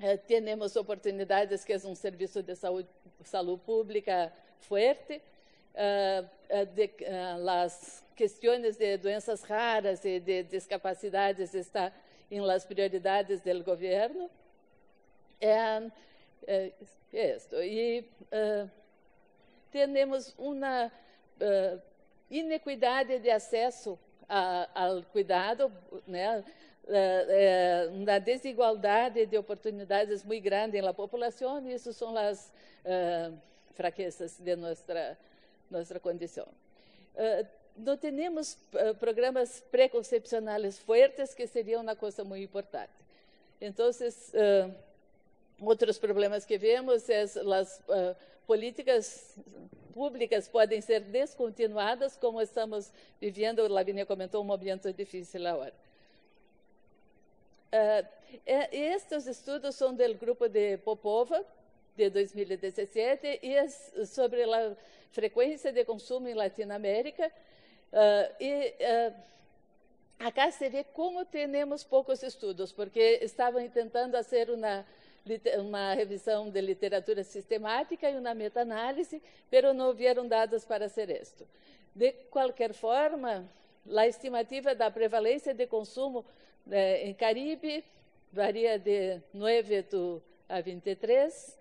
eh, temos oportunidades que é um serviço de saúde, saúde pública forte, uh, de, uh, as questões de doenças raras e de discapacidades está em las prioridades do governo. É, isso. E uh, temos uma uh, inequidade de acesso a, ao cuidado, né? Uh, uma desigualdade de oportunidades muito grande na população, e isso são as fraquezas de nossa nossa condição. Não temos programas preconcepcionais fortes, que seriam uma coisa muito importante. Então, outros problemas que vemos é as políticas públicas podem ser descontinuadas, como estamos vivendo, Lavínia comentou, um momento difícil agora. Uh, estes estudos são do grupo de Popova, de 2017, e é sobre a frequência de consumo em Latinoamérica. Uh, e uh, acá se vê como temos poucos estudos, porque estavam tentando fazer uma uma revisão de literatura sistemática e uma meta-análise, mas não houveram dados para ser isto. De qualquer forma, a estimativa da prevalência de consumo eh, em Caribe varia de 9 a 23.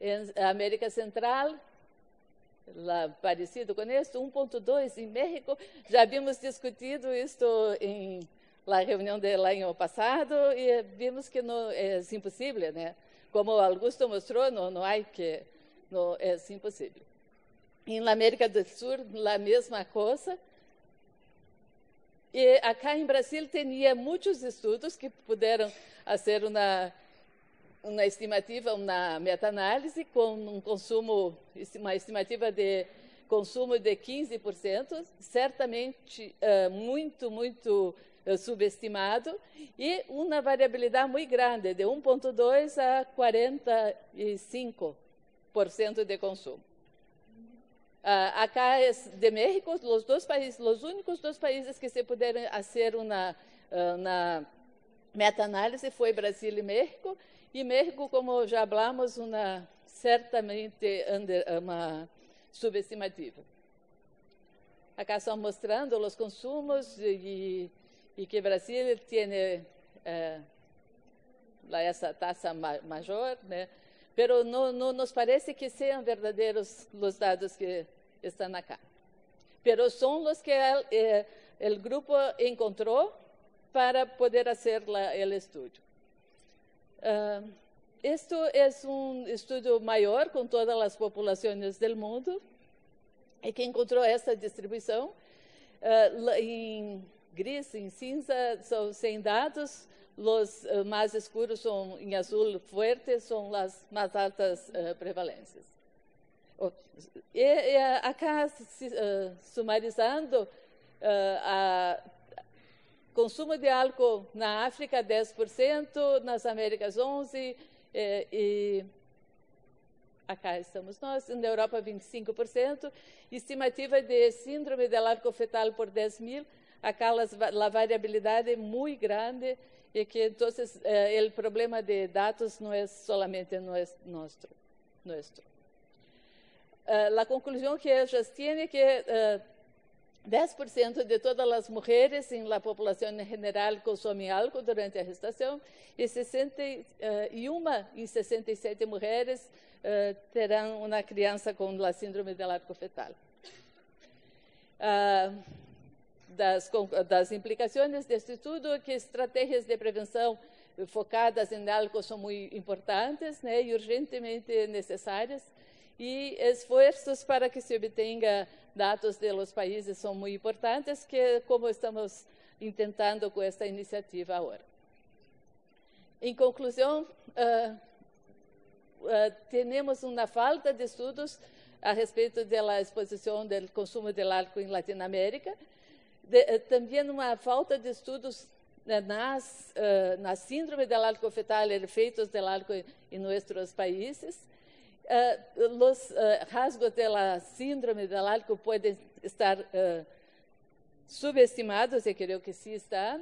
Em América Central, lá, parecido com isso, 1.2 em México. Já havíamos discutido isto em la reunião de lá ano passado e vimos que não é impossível, né? Como Augusto mostrou, não, não há que não é impossível. Em América do Sul, a mesma coisa. E acá em Brasil tinha muitos estudos que puderam fazer uma uma estimativa, uma meta-análise com um consumo, uma estimativa de consumo de 15%, certamente uh, muito, muito subestimado e uma variabilidade muito grande, de 1,2% a 45% de consumo. Uh, acá é de México, os dois países, os únicos dois países que se puderam fazer uma, uma meta-análise foi Brasil e México, e México, como já falamos, certamente under, uma subestimativa. Acá estão mostrando os consumos e y que Brasil tiene eh, essa taxa ma maior, né? pero não, não nos parece que sejam verdadeiros os dados que estão acá. Pero são os que o eh, grupo encontrou para poder fazer o estudo. Uh, isto é um estudo maior com todas as populações do mundo e que encontrou essa distribuição uh, em gris, em cinza, são sem dados. Os uh, mais escuros são em azul forte, são as mais altas uh, prevalências. E, e acá, sumarizando, uh, a consumo de álcool na África 10%, nas Américas 11% e, e acá estamos nós, na Europa 25%, estimativa de síndrome del arco fetal por 10 mil, acá a variabilidade é muito grande e que então eh, o problema de dados não é solamente nosso. nosso. Uh, a conclusão que elas têm é que uh, 10% de todas as mulheres em la população em geral consomem álcool durante a gestação e 61 em 67 mulheres uh, terão uma criança com a síndrome del arco fetal. Uh, das, das implicações deste estudo que estratégias de prevenção focadas em álcool são muito importantes né, e urgentemente necessárias e esforços para que se obtenha dados de los países são muito importantes, que como estamos tentando com esta iniciativa agora. Em conclusão, uh, uh, temos uma falta de estudos a respeito da exposição do consumo de álcool em Latinoamérica, de, uh, também uma falta de estudos nas, na síndrome do álcool fetal, efeitos do álcool em nossos países, uh, los uh, rasgos de la síndrome del álcool podem estar uh, subestimados, e creio que sim está,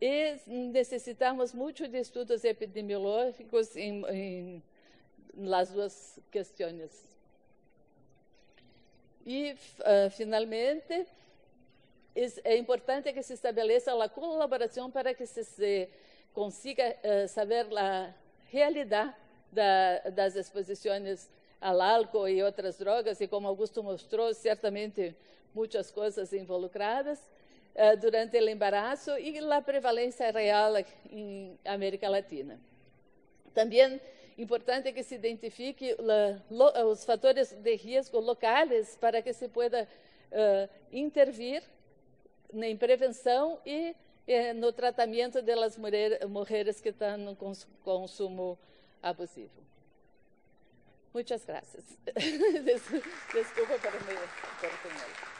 e necessitamos muito de estudos epidemiológicos em, em las duas questões. E, uh, finalmente, é importante que se estabeleça a colaboração para que se, se consiga uh, saber a realidade da, das exposições ao álcool e outras drogas, e como Augusto mostrou, certamente muitas coisas involucradas uh, durante o embaraço e a prevalência real em América Latina. Também importante que se identifique la, lo, os fatores de risco locais para que se pueda uh, intervir em prevenção e eh, no tratamento das mulheres que estão no consumo abusivo. Muchas gracias. Desculpa por mi oportunidad.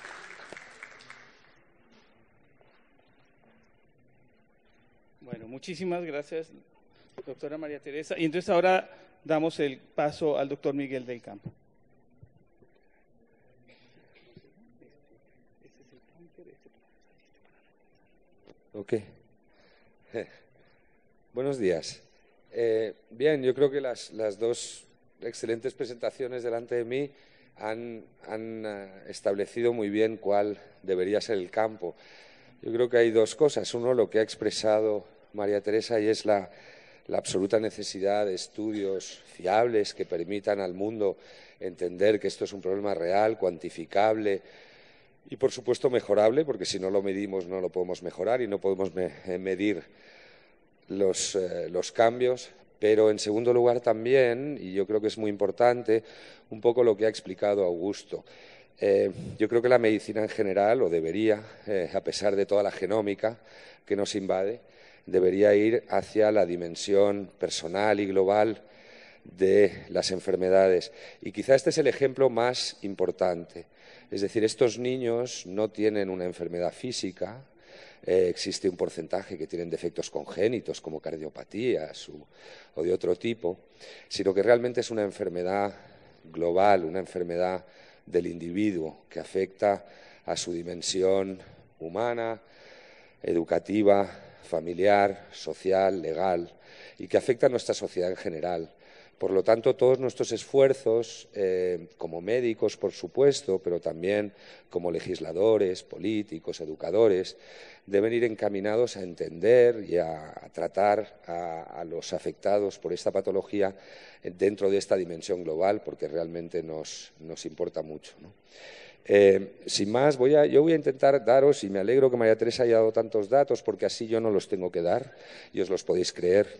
Bueno, muchísimas gracias, doctora María Teresa. Y entonces ahora damos el paso al doctor Miguel del Campo. Ok. Buenos días. Eh, bien, yo creo que las, dos excelentes presentaciones delante de mí han, eh, establecido muy bien cuál debería ser el campo. Yo creo que hay dos cosas. Uno, lo que ha expresado María Teresa, y es la, absoluta necesidad de estudios fiables que permitan al mundo entender que esto es un problema real, cuantificable y, por supuesto, mejorable, porque si no lo medimos no lo podemos mejorar y no podemos medir eh, los, cambios, pero en segundo lugar también, y yo creo que es muy importante, un poco lo que ha explicado Augusto. Eh, yo creo que la medicina en general, o debería, eh, a pesar de toda la genómica que nos invade, debería ir hacia la dimensión personal y global de las enfermedades. Y quizá este es el ejemplo más importante. Es decir, estos niños no tienen una enfermedad física, eh, existe un porcentaje que tienen defectos congénitos como cardiopatías o de otro tipo, sino que realmente es una enfermedad global, una enfermedad del individuo que afecta a su dimensión humana, educativa, familiar, social, legal y que afecta a nuestra sociedad en general. Por lo tanto, todos nuestros esfuerzos, eh, como médicos, por supuesto, pero también como legisladores, políticos, educadores, deben ir encaminados a entender y a, tratar a, los afectados por esta patología dentro de esta dimensión global, porque realmente nos, importa mucho. Eh, sin más, yo voy a intentar daros, y me alegro que María Teresa haya dado tantos datos, porque así yo no los tengo que dar y os los podéis creer.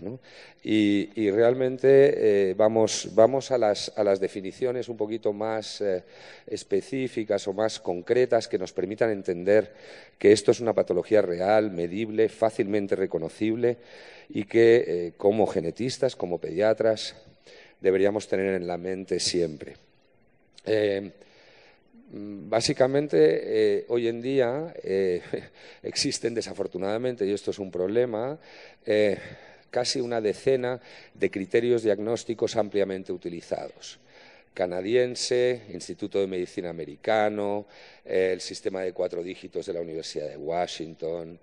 Y, realmente eh, vamos, a, las, definiciones un poquito más eh, específicas o más concretas que nos permitan entender que esto es una patología real, medible, fácilmente reconocible y que como genetistas, como pediatras, deberíamos tener en la mente siempre. Eh, básicamente, hoy en día existen desafortunadamente, y esto es un problema, casi una decena de criterios diagnósticos ampliamente utilizados. Canadiense, Instituto de Medicina americano, el sistema de cuatro dígitos de la Universidad de Washington,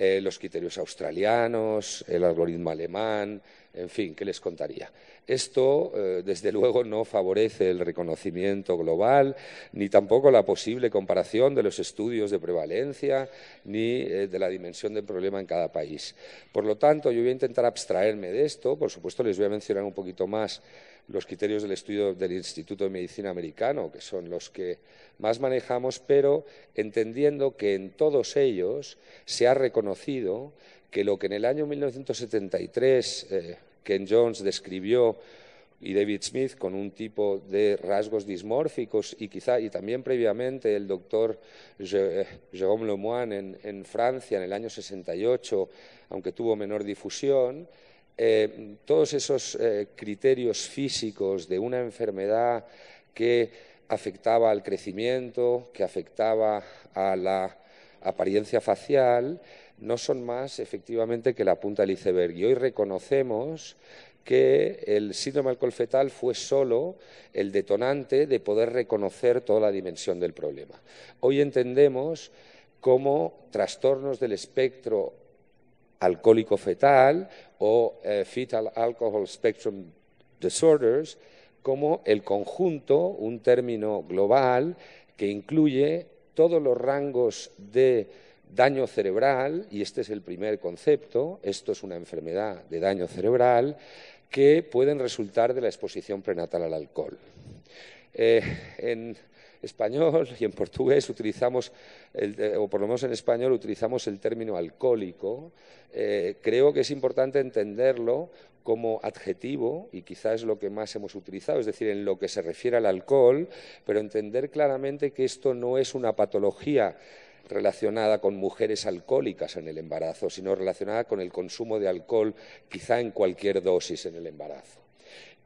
eh, los criterios australianos, el algoritmo alemán, en fin, ¿qué les contaría? Esto, eh, desde luego, no favorece el reconocimiento global, ni tampoco la posible comparación de los estudios de prevalencia, ni eh, de la dimensión del problema en cada país. Por lo tanto, yo voy a intentar abstraerme de esto. Por supuesto, les voy a mencionar un poquito más los criterios del estudio del Instituto de Medicina americano, que son los que más manejamos, pero entendiendo que en todos ellos se ha reconocido que lo que en el año 1973 eh, Ken Jones describió y David Smith con un tipo de rasgos dismórficos y quizá y también previamente el doctor eh, Jérôme Lemoine en, Francia en el año 68, aunque tuvo menor difusión, eh, todos esos eh, criterios físicos de una enfermedad que afectaba al crecimiento, que afectaba a la apariencia facial, no son más efectivamente que la punta del iceberg. Y hoy reconocemos que el síndrome alcohol fetal fue solo el detonante de poder reconocer toda la dimensión del problema. Hoy entendemos cómo trastornos del espectro alcohólico fetal o eh, fetal alcohol spectrum disorders como el conjunto, un término global que incluye todos los rangos de daño cerebral, y este es el primer concepto, esto es una enfermedad de daño cerebral, que pueden resultar de la exposición prenatal al alcohol. Eh, en español y en portugués utilizamos, o por lo menos en español utilizamos el término alcohólico. Eh, creo que es importante entenderlo como adjetivo, y quizás es lo que más hemos utilizado, es decir, en lo que se refiere al alcohol, pero entender claramente que esto no es una patología relacionada con mujeres alcohólicas en el embarazo, sino relacionada con el consumo de alcohol quizá en cualquier dosis en el embarazo.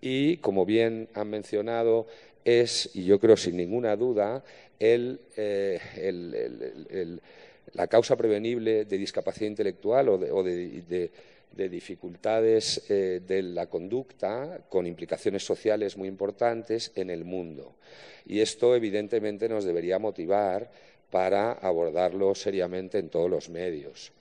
Y, como bien han mencionado, es, y yo creo sin ninguna duda, eh, la causa prevenible de discapacidad intelectual o de, dificultades eh, de la conducta con implicaciones sociales muy importantes en el mundo. Y esto, evidentemente, nos debería motivar para abordarlo seriamente en todos los medios.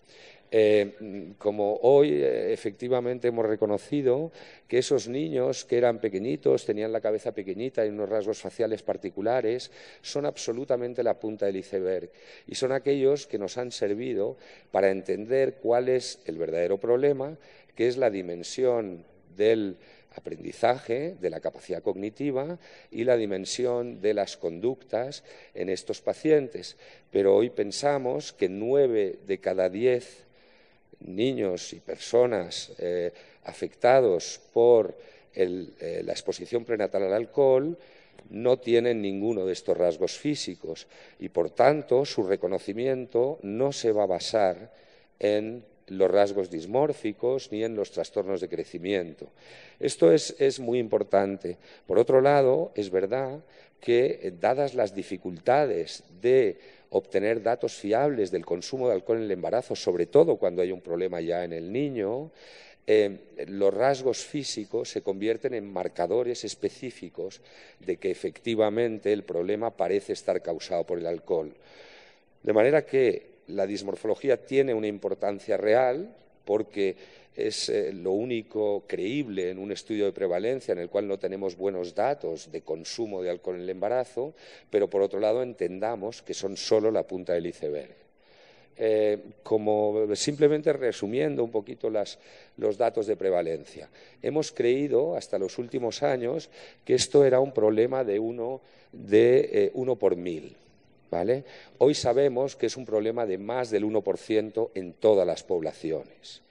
Eh, como hoy eh, efectivamente hemos reconocido que esos niños que eran pequeñitos, tenían la cabeza pequeñita y unos rasgos faciales particulares, son absolutamente la punta del iceberg y son aquellos que nos han servido para entender cuál es el verdadero problema, que es la dimensión del aprendizaje, de la capacidad cognitiva y la dimensión de las conductas en estos pacientes. Pero hoy pensamos que nueve de cada diez niños y personas eh, afectados por eh, la exposición prenatal al alcohol no tienen ninguno de estos rasgos físicos y, por tanto, su reconocimiento no se va a basar en los rasgos dismórficos ni en los trastornos de crecimiento. Esto es, es muy importante. Por otro lado, es verdad que, eh, dadas las dificultades de obtener datos fiables del consumo de alcohol en el embarazo, sobre todo cuando hay un problema ya en el niño, eh, los rasgos físicos se convierten en marcadores específicos de que efectivamente el problema parece estar causado por el alcohol. De manera que la dismorfología tiene una importancia real porque es eh, lo único creíble en un estudio de prevalencia en el cual no tenemos buenos datos de consumo de alcohol en el embarazo, pero por otro lado entendamos que son solo la punta del iceberg. Eh, como simplemente resumiendo un poquito los datos de prevalencia. Hemos creído hasta los últimos años que esto era un problema de uno, de, eh, uno por mil. ¿Vale? Hoy sabemos que es un problema de más del 1% en todas las poblaciones.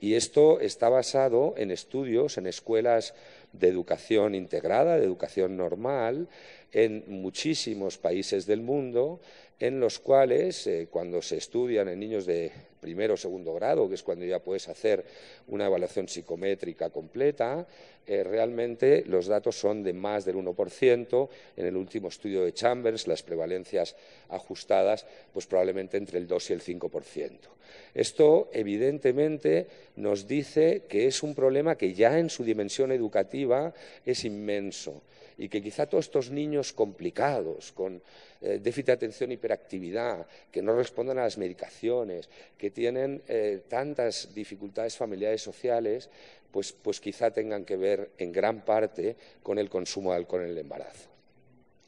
Y esto está basado en estudios en escuelas de educación integrada, de educación normal, en muchísimos países del mundo, en los cuales, eh, cuando se estudian en niños de primero o segundo grado, que es cuando ya puedes hacer una evaluación psicométrica completa, eh, realmente los datos son de más del 1%. En el último estudio de Chambers, las prevalencias ajustadas, pues probablemente entre el 2 y el 5%. Esto, evidentemente, nos dice que es un problema que ya en su dimensión educativa es inmenso y que quizá todos estos niños complicados, con eh, déficit de atención, hiperactividad, que no responden a las medicaciones, que tienen eh, tantas dificultades familiares sociales, pues, pues, quizá tengan que ver en gran parte con el consumo de alcohol en el embarazo.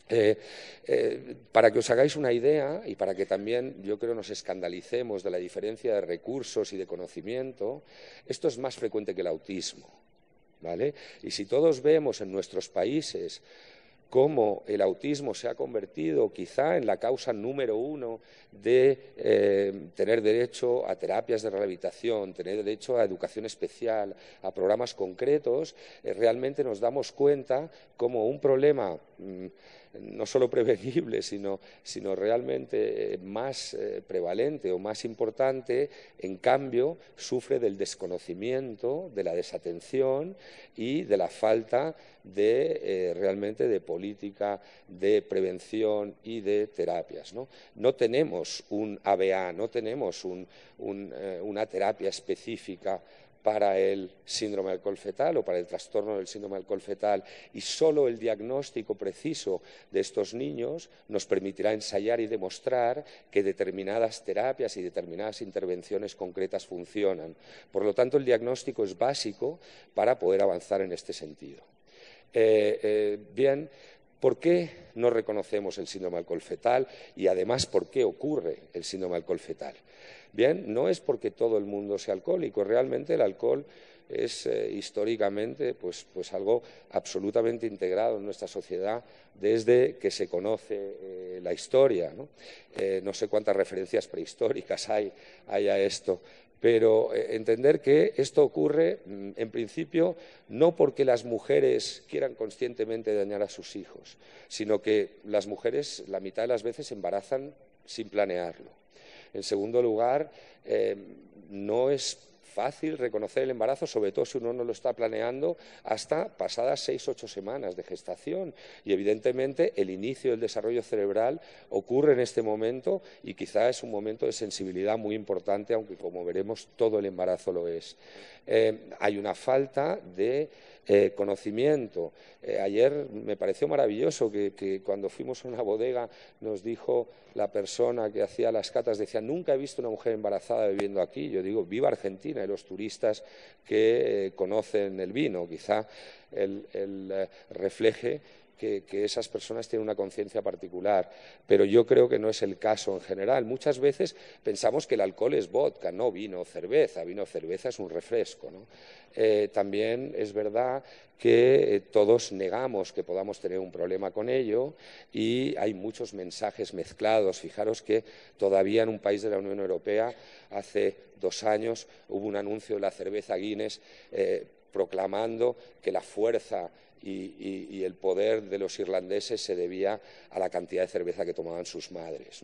Eh, para que os hagáis una idea y para que también yo creo nos escandalicemos de la diferencia de recursos y de conocimiento, esto es más frecuente que el autismo. ¿Vale? Y si todos vemos en nuestros países cómo el autismo se ha convertido quizá en la causa número uno de eh, tener derecho a terapias de rehabilitación, tener derecho a educación especial, a programas concretos, eh, realmente nos damos cuenta cómo un problema no solo prevenible, sino, realmente eh, más eh, prevalente o más importante, en cambio, sufre del desconocimiento, de la desatención y de la falta de eh, realmente de política de prevención y de terapias. No, tenemos un ABA, no tenemos una terapia específica para el síndrome alcohol fetal o para el trastorno del síndrome alcohol fetal y solo el diagnóstico preciso de estos niños nos permitirá ensayar y demostrar que determinadas terapias y determinadas intervenciones concretas funcionan. Por lo tanto, el diagnóstico es básico para poder avanzar en este sentido. Eh, eh, bien, ¿por qué no reconocemos el síndrome alcohol fetal y además por qué ocurre el síndrome alcohol fetal? Bien, no es porque todo el mundo sea alcohólico, realmente el alcohol es eh, históricamente pues, pues, algo absolutamente integrado en nuestra sociedad desde que se conoce eh, la historia. Eh, ¿no? sé cuántas referencias prehistóricas hay, hay a esto, pero entender que esto ocurre, mm, en principio, no porque las mujeres quieran conscientemente dañar a sus hijos, sino que las mujeres la mitad de las veces embarazan sin planearlo. En segundo lugar, eh, no es fácil reconocer el embarazo, sobre todo si uno no lo está planeando, hasta pasadas seis, ocho semanas de gestación. Y evidentemente el inicio del desarrollo cerebral ocurre en este momento y quizá es un momento de sensibilidad muy importante, aunque como veremos todo el embarazo lo es. Eh, hay una falta de eh, conocimiento. Eh, ayer me pareció maravilloso que, cuando fuimos a una bodega nos dijo la persona que hacía las catas, decía, nunca he visto una mujer embarazada bebiendo aquí. Yo digo, viva Argentina y los turistas que conocen el vino. Quizá el, refleje que, esas personas tienen una conciencia particular, pero yo creo que no es el caso en general. Muchas veces pensamos que el alcohol es vodka, no vino cerveza. Vino cerveza es un refresco. Eh, también es verdad que eh, todos negamos que podamos tener un problema con ello y hay muchos mensajes mezclados. Fijaros que todavía en un país de la Unión Europea hace dos años hubo un anuncio de la cerveza Guinness eh, proclamando que la fuerza y, el poder de los irlandeses se debía a la cantidad de cerveza que tomaban sus madres.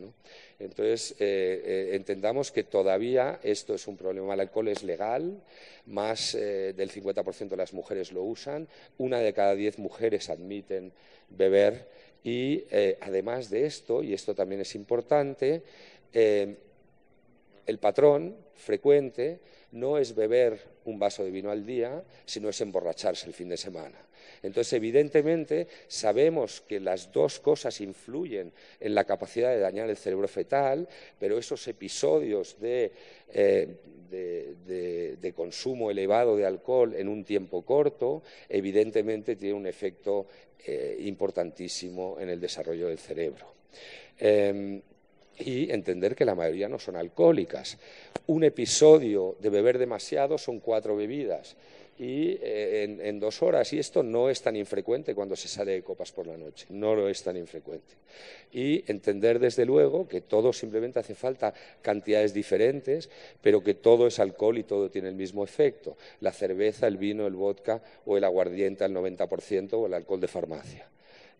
Entonces, eh, eh, entendamos que todavía esto es un problema. El alcohol es legal, más eh, del 50% de las mujeres lo usan, una de cada diez mujeres admiten beber y, además de esto, y esto también es importante, el patrón frecuente no es beber un vaso de vino al día, sino es emborracharse el fin de semana. Entonces, evidentemente, sabemos que las dos cosas influyen en la capacidad de dañar el cerebro fetal, pero esos episodios de, eh, consumo elevado de alcohol en un tiempo corto, evidentemente tiene un efecto eh, importantísimo en el desarrollo del cerebro. Em, y entender que la mayoría no son alcohólicas. Un episodio de beber demasiado son cuatro bebidas y eh, en, dos horas. Y esto no es tan infrecuente cuando se sale de copas por la noche, no lo es tan infrecuente. Y entender desde luego que todo simplemente hace falta cantidades diferentes, pero que todo es alcohol y todo tiene el mismo efecto. La cerveza, el vino, el vodka o el aguardiente al 90% o el alcohol de farmacia.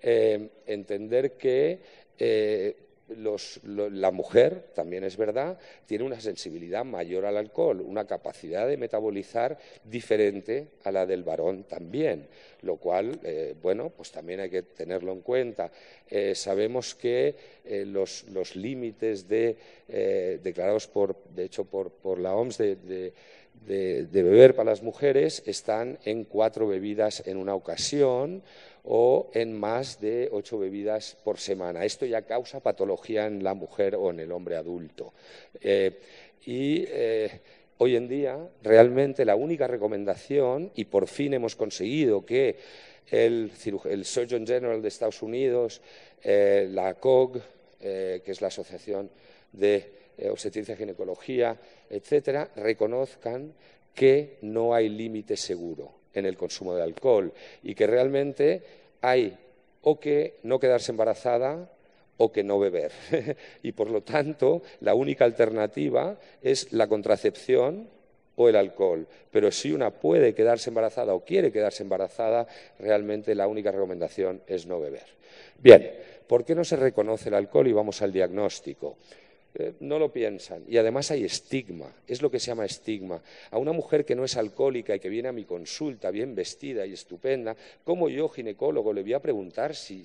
Eh, entender que eh, la mujer, también es verdad, tiene una sensibilidad mayor al alcohol, una capacidad de metabolizar diferente a la del varón también, lo cual, eh, bueno, pues también hay que tenerlo en cuenta. Eh, sabemos que eh, los, límites declarados, por, de hecho, por, la OMS de, de beber para las mujeres están en cuatro bebidas en una ocasión o en más de ocho bebidas por semana. Esto ya causa patología en la mujer o en el hombre adulto. Eh, y eh, hoy en día, realmente la única recomendación, y por fin hemos conseguido que el, Surgeon General de Estados Unidos, eh, la COG, que es la Asociación de Obstetricia y Ginecología, etcétera, reconozcan que no hay límite seguro en el consumo de alcohol y que realmente hay o que no quedarse embarazada o que no beber. y por lo tanto, la única alternativa es la contracepción o el alcohol. Pero si una puede quedarse embarazada o quiere quedarse embarazada, realmente la única recomendación es no beber. Bien, ¿por qué no se reconoce el alcohol y vamos al diagnóstico? Eh, no lo piensan. Y además hay estigma, es lo que se llama estigma. A una mujer que no es alcohólica y que viene a mi consulta bien vestida y estupenda, ¿cómo yo, ginecólogo, le voy a preguntar si,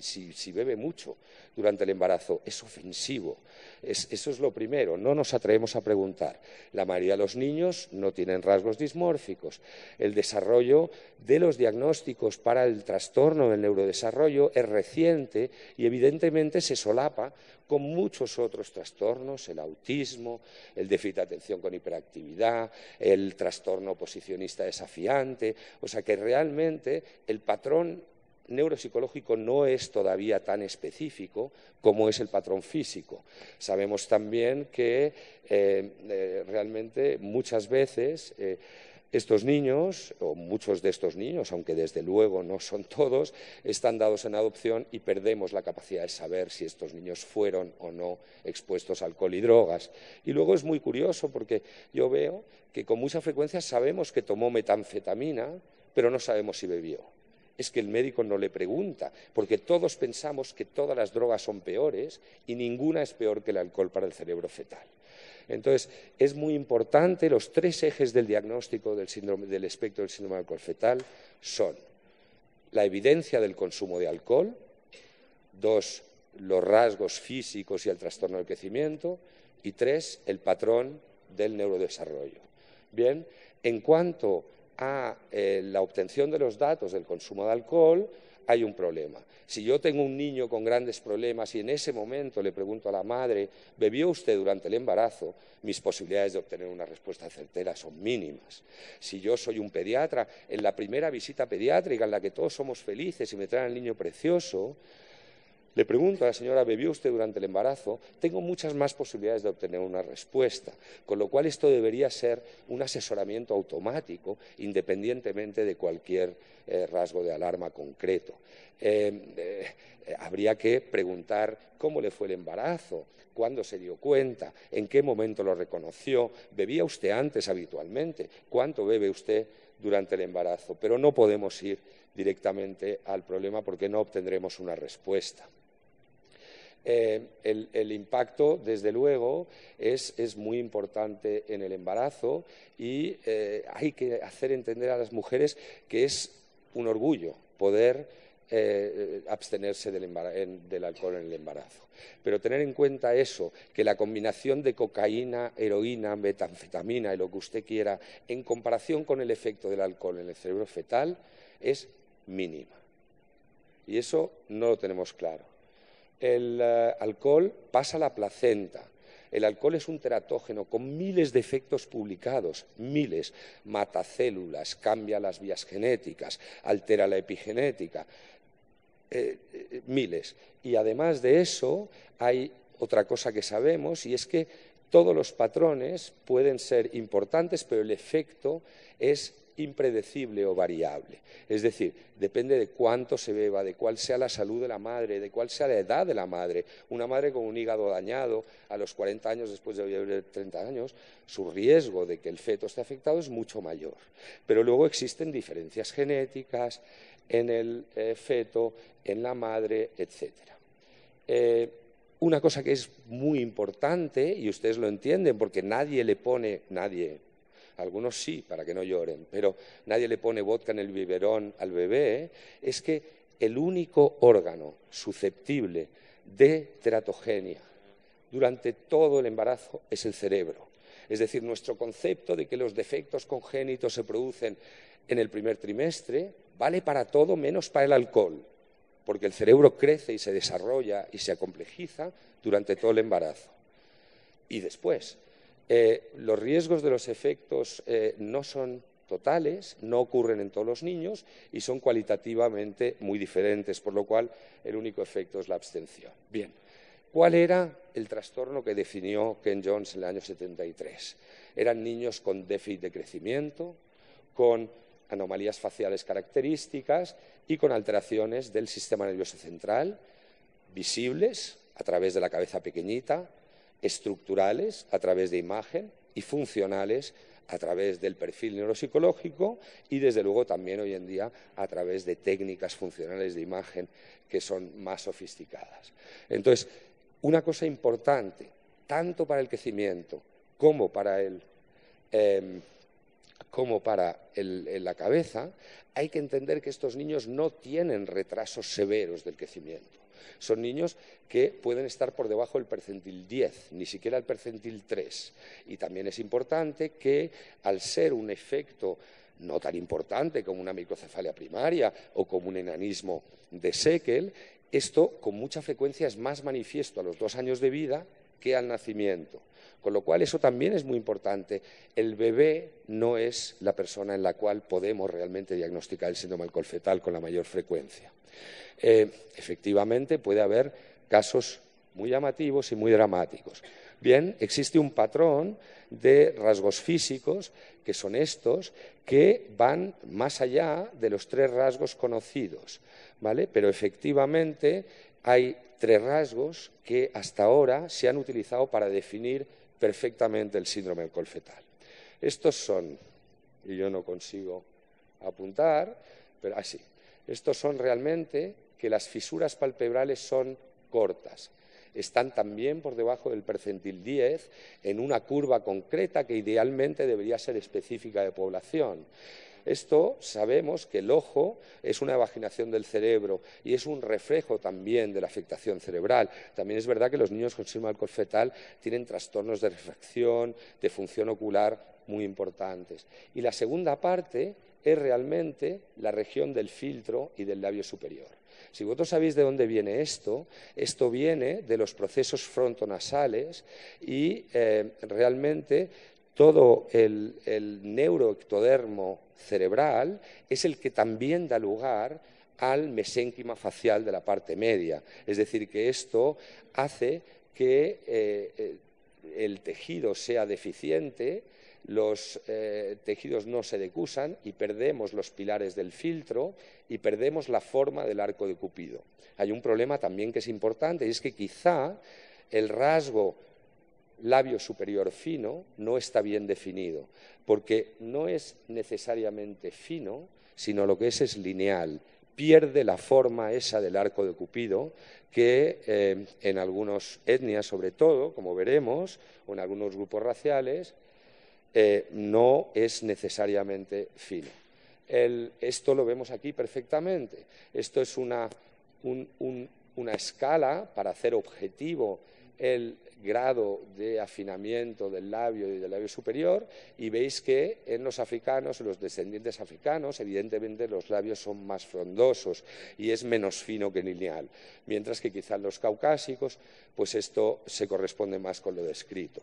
bebe mucho durante el embarazo? Es ofensivo. eso es lo primero, no nos atrevemos a preguntar. La mayoría de los niños no tienen rasgos dismórficos. El desarrollo de los diagnósticos para el trastorno del neurodesarrollo es reciente y evidentemente se solapa con muchos otros trastornos, el autismo, el déficit de atención con hiperactividad, el trastorno oposicionista desafiante. O sea que realmente el patrón neuropsicológico no es todavía tan específico como es el patrón físico. Sabemos también que eh, eh, realmente muchas veces eh, estos niños, o muchos de estos niños, aunque desde luego no son todos, están dados en adopción y perdemos la capacidad de saber si estos niños fueron o no expuestos a alcohol y drogas. Y luego es muy curioso porque yo veo que con mucha frecuencia sabemos que tomó metanfetamina, pero no sabemos si bebió es que el médico no le pregunta, porque todos pensamos que todas las drogas son peores y ninguna es peor que el alcohol para el cerebro fetal. Entonces, es muy importante, los tres ejes del diagnóstico del, espectro del síndrome de alcohol fetal son la evidencia del consumo de alcohol, dos, los rasgos físicos y el trastorno del crecimiento, y tres, el patrón del neurodesarrollo. Bien, en cuanto a eh, la obtención de los datos del consumo de alcohol, hay un problema. Si yo tengo un niño con grandes problemas y en ese momento le pregunto a la madre, ¿bebió usted durante el embarazo? Mis posibilidades de obtener una respuesta certera son mínimas. Si yo soy un pediatra, en la primera visita pediátrica en la que todos somos felices y me traen al niño precioso, le pregunto a la señora, ¿bebió usted durante el embarazo? Tengo muchas más posibilidades de obtener una respuesta, con lo cual esto debería ser un asesoramiento automático, independientemente de cualquier eh, rasgo de alarma concreto. Eh, eh, habría que preguntar cómo le fue el embarazo, cuándo se dio cuenta, en qué momento lo reconoció, bebía usted antes habitualmente, cuánto bebe usted durante el embarazo, pero no podemos ir directamente al problema porque no obtendremos una respuesta. Eh, el, impacto, desde luego, es, muy importante en el embarazo y eh, hay que hacer entender a las mujeres que es un orgullo poder eh, abstenerse del, del, alcohol en el embarazo. Pero tener en cuenta eso, que la combinación de cocaína, heroína, metanfetamina y lo que usted quiera, en comparación con el efecto del alcohol en el cerebro fetal, es mínima. Y eso no lo tenemos claro el eh, alcohol pasa a la placenta. El alcohol es un teratógeno con miles de efectos publicados, miles. Mata células, cambia las vías genéticas, altera la epigenética, eh, eh, miles. Y además de eso, hay otra cosa que sabemos y es que todos los patrones pueden ser importantes, pero el efecto es impredecible o variable. Es decir, depende de cuánto se beba, de cuál sea la salud de la madre, de cuál sea la edad de la madre. Una madre con un hígado dañado a los 40 años después de vivir 30 años, su riesgo de que el feto esté afectado es mucho mayor. Pero luego existen diferencias genéticas en el eh, feto, en la madre, etc. Eh, una cosa que es muy importante, y ustedes lo entienden, porque nadie le pone, nadie, algunos sí, para que no lloren, pero nadie le pone vodka en el biberón al bebé, es que el único órgano susceptible de teratogenia durante todo el embarazo es el cerebro. Es decir, nuestro concepto de que los defectos congénitos se producen en el primer trimestre vale para todo menos para el alcohol, porque el cerebro crece y se desarrolla y se acomplejiza durante todo el embarazo. Y después, eh, los riesgos de los efectos eh, no son totales, no ocurren en todos los niños y son cualitativamente muy diferentes, por lo cual el único efecto es la abstención. Bien, ¿cuál era el trastorno que definió Ken Jones en el año 73? Eran niños con déficit de crecimiento, con anomalías faciales características y con alteraciones del sistema nervioso central, visibles a través de la cabeza pequeñita, estructurales a través de imagen y funcionales a través del perfil neuropsicológico y, desde luego, también hoy en día a través de técnicas funcionales de imagen que son más sofisticadas. Entonces, una cosa importante, tanto para el crecimiento como para el em, como para la cabeza, hay que entender que estos niños no tienen retrasos severos del crecimiento. Son niños que pueden estar por debajo del percentil 10, ni siquiera el percentil 3. Y también es importante que, al ser un efecto no tan importante como una microcefalia primaria o como un enanismo de Seckel, esto con mucha frecuencia es más manifiesto a los dos años de vida que al nacimiento. Con lo cual, eso también es muy importante. El bebé no es la persona en la cual podemos realmente diagnosticar el síndrome alcohol fetal con la mayor frecuencia. Eh, efectivamente, puede haber casos muy llamativos y muy dramáticos. Bien, existe un patrón de rasgos físicos, que son estos, que van más allá de los tres rasgos conocidos, ¿vale? Pero efectivamente hay tres rasgos que hasta ahora se han utilizado para definir perfectamente el síndrome alcohol fetal. Estos son, y yo no consigo apuntar, pero así, estos son realmente que las fisuras palpebrales son cortas. Están también por debajo del percentil 10 en una curva concreta que idealmente debería ser específica de población. Esto sabemos que el ojo es una vaginación del cerebro y es un reflejo también de la afectación cerebral. También es verdad que los niños con síndrome alcohol fetal tienen trastornos de refracción, de función ocular muy importantes. Y la segunda parte es realmente la región del filtro y del labio superior. Si vosotros sabéis de dónde viene esto, esto viene de los procesos frontonasales y eh, realmente todo el, neuroectodermo cerebral es el que también da lugar al mesénquima facial de la parte media. Es decir, que esto hace que eh, eh, el tejido sea deficiente, los eh, tejidos no se decusan y perdemos los pilares del filtro y perdemos la forma del arco de Cupido. Hay un problema también que es importante y es que quizá el rasgo labio superior fino no está bien definido, porque no es necesariamente fino, sino lo que es es lineal. Pierde la forma esa del arco de Cupido, que eh, en algunas etnias, sobre todo, como veremos, o en algunos grupos raciales, eh, no es necesariamente fino. esto lo vemos aquí perfectamente. Esto es una escala para hacer objetivo el grado de afinamiento del labio y del labio superior y veis que en los africanos, los descendientes africanos, evidentemente los labios son más frondosos y es menos fino que lineal, mientras que quizá en los caucásicos, pues esto se corresponde más con lo descrito.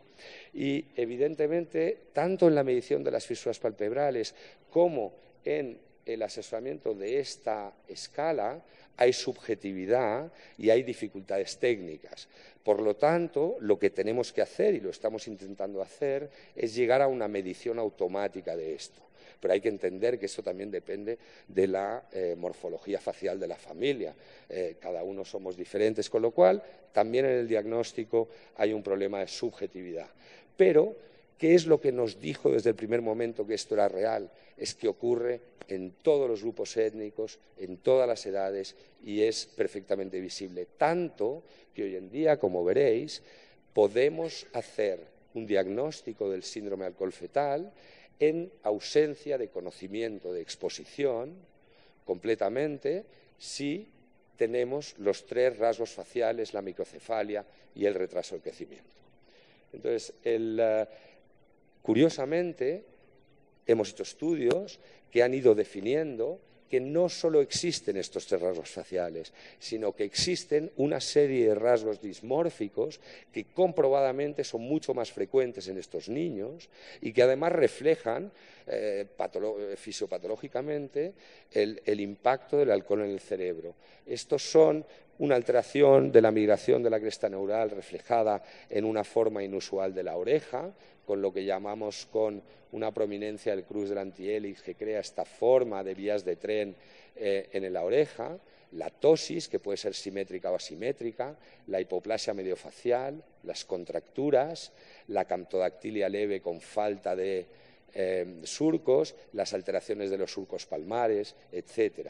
Y evidentemente, tanto en la medición de las fisuras palpebrales como en el asesoramiento de esta escala, hay subjetividad y hay dificultades técnicas. Por lo tanto, lo que tenemos que hacer, y lo estamos intentando hacer, es llegar a una medición automática de esto. Pero hay que entender que esto también depende de la eh, morfología facial de la familia. Eh, cada uno somos diferentes, con lo cual también en el diagnóstico hay un problema de subjetividad. Pero ¿Qué es lo que nos dijo desde el primer momento que esto era real? Es que ocurre en todos los grupos étnicos, en todas las edades y es perfectamente visible. Tanto que hoy en día, como veréis, podemos hacer un diagnóstico del síndrome alcohol fetal en ausencia de conocimiento de exposición completamente si tenemos los tres rasgos faciales, la microcefalia y el retraso del crecimiento. Entonces, eh, curiosamente, hemos hecho estudios que han ido definiendo que no solo existen estos tres rasgos faciales, sino que existen una serie de rasgos dismórficos que comprobadamente son mucho más frecuentes en estos niños y que además reflejan eh, fisiopatológicamente el, impacto del alcohol en el cerebro. Estos son una alteración de la migración de la cresta neural reflejada en una forma inusual de la oreja, con lo que llamamos con una prominencia del cruz del antihelix que crea esta forma de vías de tren eh, en la oreja, la tosis, que puede ser simétrica o asimétrica, la hipoplasia mediofacial, las contracturas, la cantodactilia leve con falta de eh, surcos, las alteraciones de los surcos palmares, etc.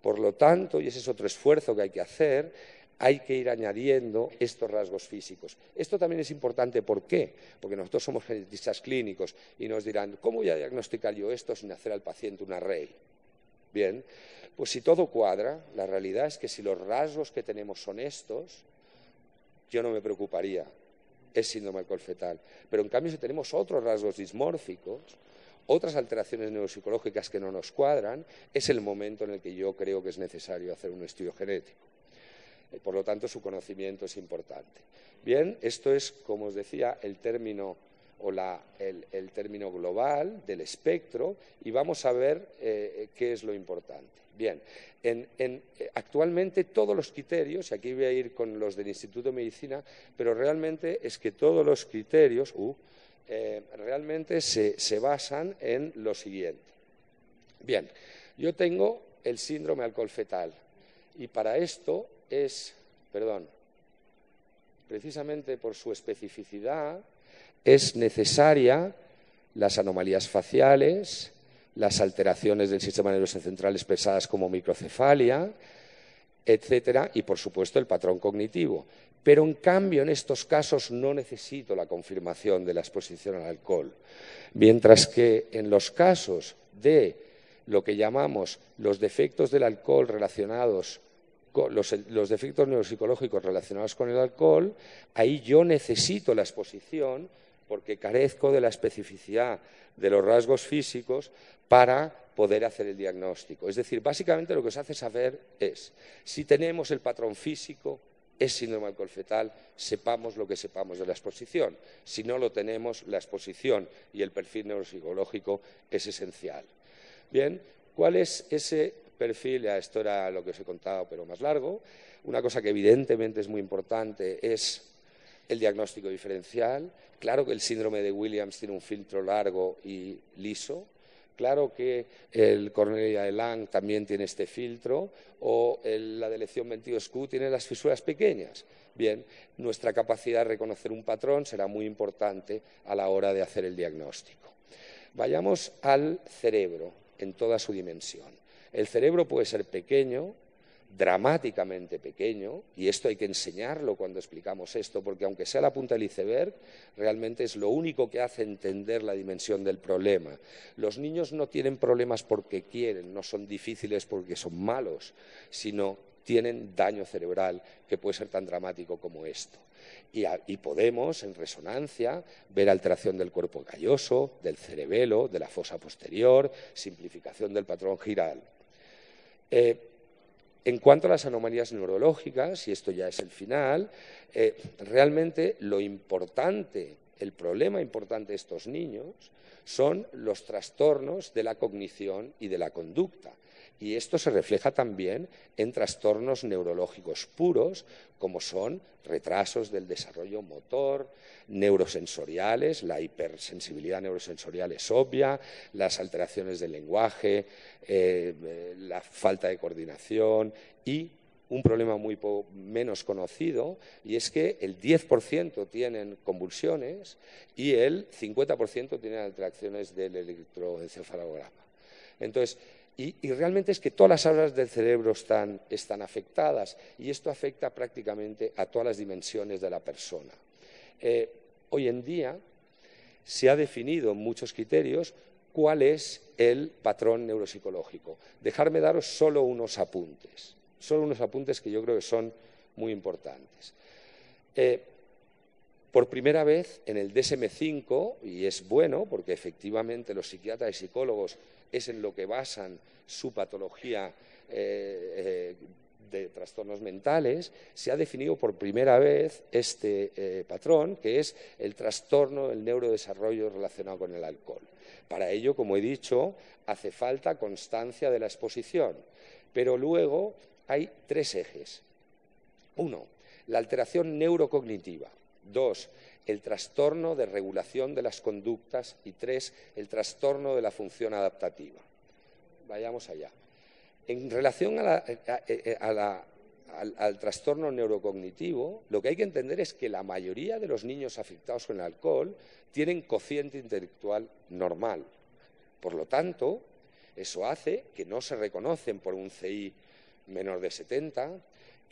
Por lo tanto, y ese es otro esfuerzo que hay que hacer, hay que ir añadiendo estos rasgos físicos. Esto también es importante, ¿por qué? Porque nosotros somos genetistas clínicos y nos dirán, ¿cómo voy a diagnosticar yo esto sin hacer al paciente una array? Bien, pues si todo cuadra, la realidad es que si los rasgos que tenemos son estos, yo no me preocuparía, es síndrome alcohol fetal. Pero en cambio, si tenemos otros rasgos dismórficos, otras alteraciones neuropsicológicas que no nos cuadran, es el momento en el que yo creo que es necesario hacer un estudio genético. Por lo tanto, su conocimiento es importante. Bien, esto es, como os decía, el término o el, término global del espectro y vamos a ver eh, qué es lo importante. Bien, eh, actualmente todos los criterios, y aquí voy a ir con los del Instituto de Medicina, pero realmente es que todos los criterios uh, eh, realmente se, se basan en lo siguiente. Bien, yo tengo el síndrome alcohol fetal y para esto es, perdón, precisamente por su especificidad, es necesaria las anomalías faciales, las alteraciones del sistema nervioso central expresadas como microcefalia, etcétera, y por supuesto el patrón cognitivo. Pero en cambio, en estos casos no necesito la confirmación de la exposición al alcohol. Mientras que en los casos de lo que llamamos los defectos del alcohol relacionados los, defectos neuropsicológicos relacionados con el alcohol, ahí yo necesito la exposición porque carezco de la especificidad de los rasgos físicos para poder hacer el diagnóstico. Es decir, básicamente lo que se hace saber es si tenemos el patrón físico, es síndrome alcohol fetal, sepamos lo que sepamos de la exposición. Si no lo tenemos, la exposición y el perfil neuropsicológico es esencial. Bien, ¿cuál es ese perfil, esto era lo que os he contado, pero más largo. Una cosa que evidentemente es muy importante es el diagnóstico diferencial. Claro que el síndrome de Williams tiene un filtro largo y liso. Claro que el Cornelia de Lang también tiene este filtro o la de lección 22Q tiene las fisuras pequeñas. Bien, nuestra capacidad de reconocer un patrón será muy importante a la hora de hacer el diagnóstico. Vayamos al cerebro en toda su dimensión. El cerebro puede ser pequeño, dramáticamente pequeño, y esto hay que enseñarlo cuando explicamos esto, porque aunque sea la punta del iceberg, realmente es lo único que hace entender la dimensión del problema. Los niños no tienen problemas porque quieren, no son difíciles porque son malos, sino tienen daño cerebral que puede ser tan dramático como esto. Y, podemos, en resonancia, ver alteración del cuerpo calloso, del cerebelo, de la fosa posterior, simplificación del patrón giral. Eh, en cuanto a las anomalías neurológicas, y esto ya es el final, eh, realmente lo importante, el problema importante de estos niños son los trastornos de la cognición y de la conducta. Y esto se refleja también en trastornos neurológicos puros, como son retrasos del desarrollo motor, neurosensoriales, la hipersensibilidad neurosensorial es obvia, las alteraciones del lenguaje, eh, la falta de coordinación y un problema muy menos conocido y es que el 10% tienen convulsiones y el 50% tienen alteraciones del electroencefalograma. Entonces, y, realmente es que todas las áreas del cerebro están, afectadas y esto afecta prácticamente a todas las dimensiones de la persona. Eh, hoy en día se ha definido muchos criterios cuál es el patrón neuropsicológico. Dejarme daros solo unos apuntes, solo unos apuntes que yo creo que son muy importantes. Eh, por primera vez en el DSM-5, y es bueno porque efectivamente los psiquiatras y psicólogos es en lo que basan su patología eh, eh, de trastornos mentales, se ha definido por primera vez este patrón, que es el trastorno del neurodesarrollo relacionado con el alcohol. Para ello, como he dicho, hace falta constancia de la exposición. Pero luego hay tres ejes. Uno, la alteración neurocognitiva. Dos, el trastorno de regulación de las conductas. Y tres, el trastorno de la función adaptativa. Vayamos allá. En relación al, trastorno neurocognitivo, lo que hay que entender es que la mayoría de los niños afectados con el alcohol tienen cociente intelectual normal. Por lo tanto, eso hace que no se reconocen por un CI menor de 70,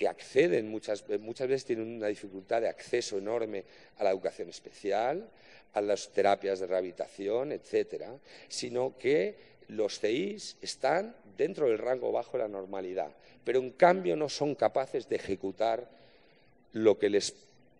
que acceden muchas, muchas veces tienen una dificultad de acceso enorme a la educación especial, a las terapias de rehabilitación, etcétera, sino que los CIs están dentro del rango bajo de la normalidad, pero en cambio no son capaces de ejecutar lo que les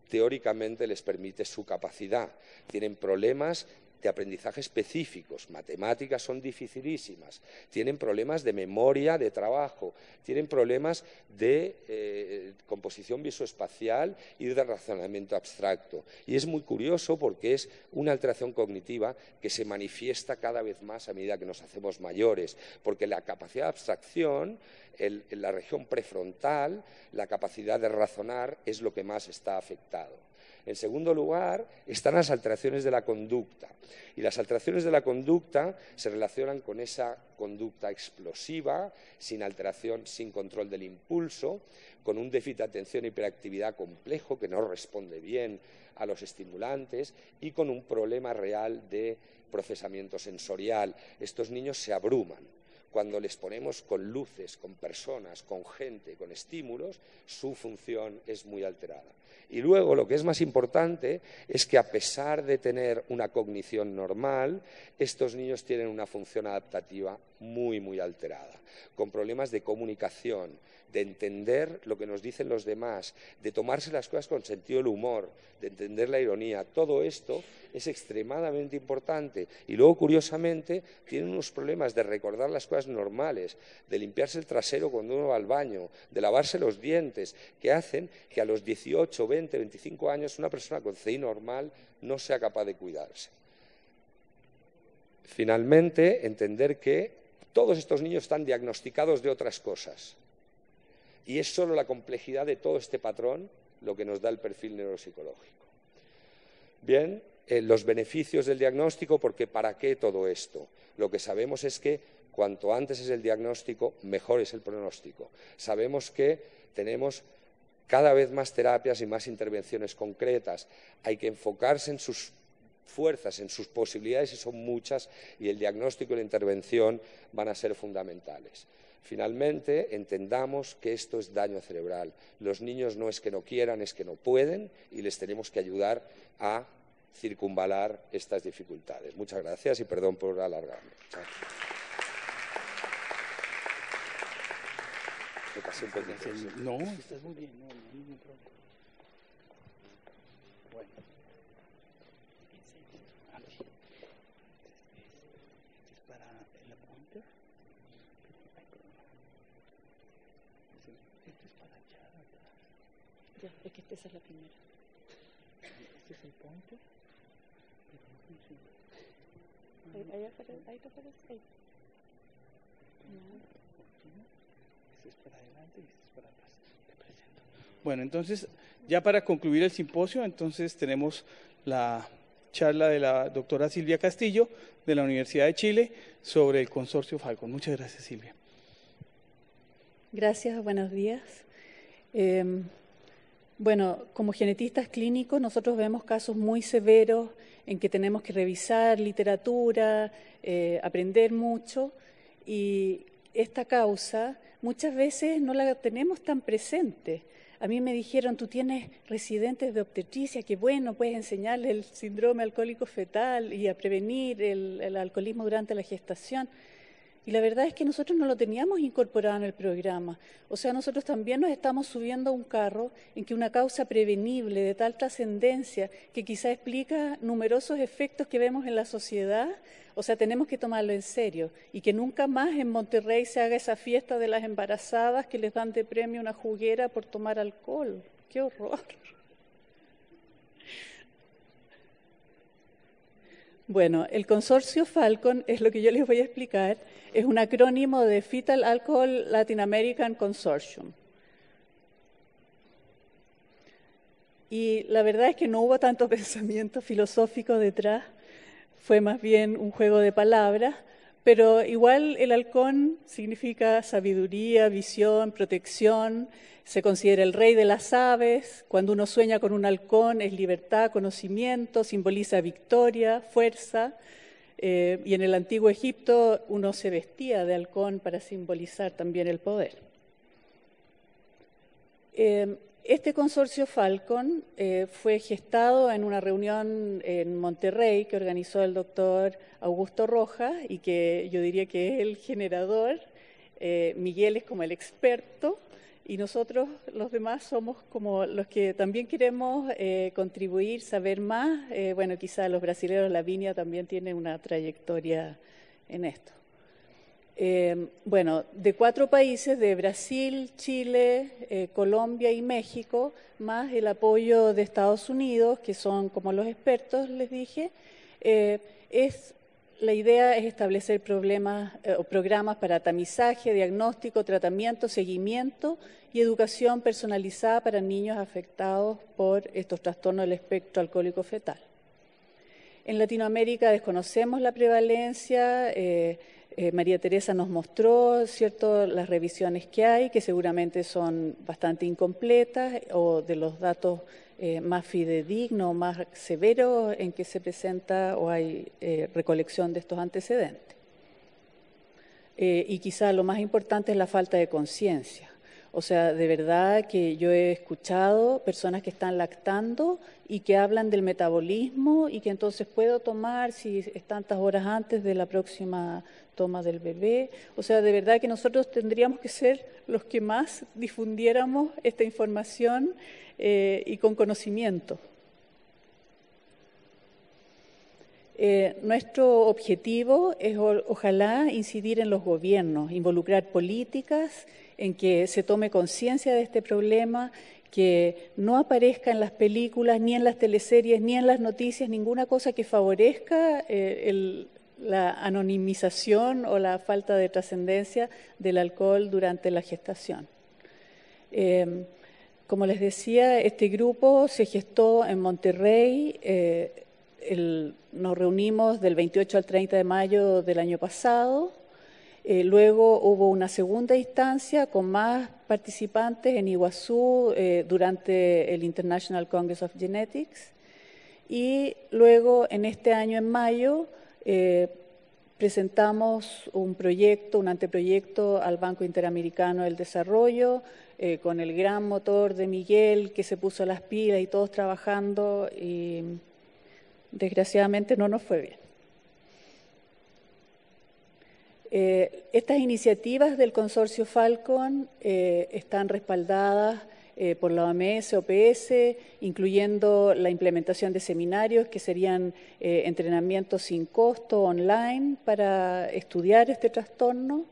teóricamente les permite su capacidad. Tienen problemas de aprendizaje específicos, matemáticas son dificilísimas, tienen problemas de memoria, de trabajo, tienen problemas de eh, composición visoespacial y de razonamiento abstracto. Y es muy curioso porque es una alteración cognitiva que se manifiesta cada vez más a medida que nos hacemos mayores, porque la capacidad de abstracción, en la región prefrontal, la capacidad de razonar es lo que más está afectado. En segundo lugar, están las alteraciones de la conducta. Y las alteraciones de la conducta se relacionan con esa conducta explosiva, sin alteración, sin control del impulso, con un déficit de atención y hiperactividad complejo que no responde bien a los estimulantes y con un problema real de procesamiento sensorial. Estos niños se abruman cuando les ponemos con luces, con personas, con gente, con estímulos, su función es muy alterada. Y luego, lo que es más importante es que a pesar de tener una cognición normal, estos niños tienen una función adaptativa muy, muy alterada, con problemas de comunicación, de entender lo que nos dicen los demás, de tomarse las cosas con sentido del humor, de entender la ironía. Todo esto es extremadamente importante. Y luego, curiosamente, tienen unos problemas de recordar las cosas normales, de limpiarse el trasero cuando uno va al baño, de lavarse los dientes, que hacen que a los 18, 20, 25 años una persona con CI normal no sea capaz de cuidarse. Finalmente, entender que todos estos niños están diagnosticados de otras cosas y es solo la complejidad de todo este patrón lo que nos da el perfil neuropsicológico. Bien, eh, los beneficios del diagnóstico, porque ¿para qué todo esto? Lo que sabemos es que cuanto antes es el diagnóstico, mejor es el pronóstico. Sabemos que tenemos cada vez más terapias y más intervenciones concretas. Hay que enfocarse en sus fuerzas, en sus posibilidades, y son muchas, y el diagnóstico y la intervención van a ser fundamentales. Finalmente, entendamos que esto es daño cerebral. Los niños no es que no quieran, es que no pueden y les tenemos que ayudar a circunvalar estas dificultades. Muchas gracias y perdón por alargarme. No, estás muy bien, no, no, ningún problema. Bueno. Este es para el apunte. Este es para allá atrás. Ya, es es la primera. Este es el puente, no funciona. Ahí, ahí aparece, ahí te aparece, ahí. No. Bueno, entonces, ya para concluir el simposio, entonces tenemos la charla de la doctora Silvia Castillo de la Universidad de Chile sobre el consorcio Falcon. Muchas gracias, Silvia. Gracias, buenos días. Em, bueno, como genetistas clínicos nosotros vemos casos muy severos en que tenemos que revisar literatura, eh, aprender mucho y esta causa muchas veces no la tenemos tan presente. A mí me dijeron, tú tienes residentes de obstetricia, que bueno, puedes enseñarles el síndrome alcohólico fetal y a prevenir el alcoholismo durante la gestación. Y la verdad es que nosotros no lo teníamos incorporado en el programa. O sea, nosotros también nos estamos subiendo a un carro en que una causa prevenible de tal trascendencia que quizá explica numerosos efectos que vemos en la sociedad, o sea, tenemos que tomarlo en serio y que nunca más en Monterrey se haga esa fiesta de las embarazadas que les dan de premio una juguera por tomar alcohol. ¡Qué horror! Bueno, el consorcio Falcon es lo que yo les voy a explicar, es un acrónimo de Fetal Alcohol Latin American Consortium. Y la verdad es que no hubo tanto pensamiento filosófico detrás, fue más bien un juego de palabras, pero igual el halcón significa sabiduría, visión, protección, se considera el rey de las aves, cuando uno sueña con un halcón es libertad, conocimiento, simboliza victoria, fuerza, eh, y en el antiguo Egipto uno se vestía de halcón para simbolizar también el poder. Eh, este consorcio Falcon eh, fue gestado en una reunión en Monterrey que organizó el doctor Augusto Rojas y que yo diría que es el generador. Miguel es como el experto y nosotros los demás somos como los que también queremos eh, contribuir, saber más. Eh, bueno, quizá los brasileños, la viña también tiene una trayectoria en esto. Eh, bueno, de cuatro países, de Brasil, Chile, Colombia y México, más el apoyo de Estados Unidos, que son como los expertos, les dije, es la idea es establecer problemas, eh, programas para tamizaje, diagnóstico, tratamiento, seguimiento y educación personalizada para niños afectados por estos trastornos del espectro alcohólico fetal. En Latinoamérica desconocemos la prevalencia. Eh, eh, María Teresa nos mostró cierto, las revisiones que hay, que seguramente son bastante incompletas o de los datos eh, más fidedigno, más severo en que se presenta o hay eh, recolección de estos antecedentes. Eh, y quizá lo más importante es la falta de conciencia. O sea, de verdad que yo he escuchado personas que están lactando y que hablan del metabolismo y que entonces puedo tomar si es tantas horas antes de la próxima toma del bebé. O sea, de verdad que nosotros tendríamos que ser los que más difundiéramos esta información eh, y con conocimiento. Eh, nuestro objetivo es ojalá incidir en los gobiernos, involucrar políticas en que se tome conciencia de este problema, que no aparezca en las películas, ni en las teleseries, ni en las noticias ninguna cosa que favorezca eh, la anonimización o la falta de trascendencia del alcohol durante la gestación. Como les decía, este grupo se gestó en Monterrey. Eh, nos reunimos del 28 al 30 de mayo del año pasado. Eh, luego hubo una segunda instancia con más participantes en Iguazú eh, durante el International Congress of Genetics. Y luego, en este año, en mayo, presentamos un proyecto, un anteproyecto al Banco Interamericano del Desarrollo, eh, con el gran motor de Miguel que se puso las pilas y todos trabajando y desgraciadamente no nos fue bien. Eh, estas iniciativas del consorcio Falcon eh, están respaldadas por la OMS, OPS, incluyendo la implementación de seminarios que serían entrenamientos sin costo online para estudiar este trastorno.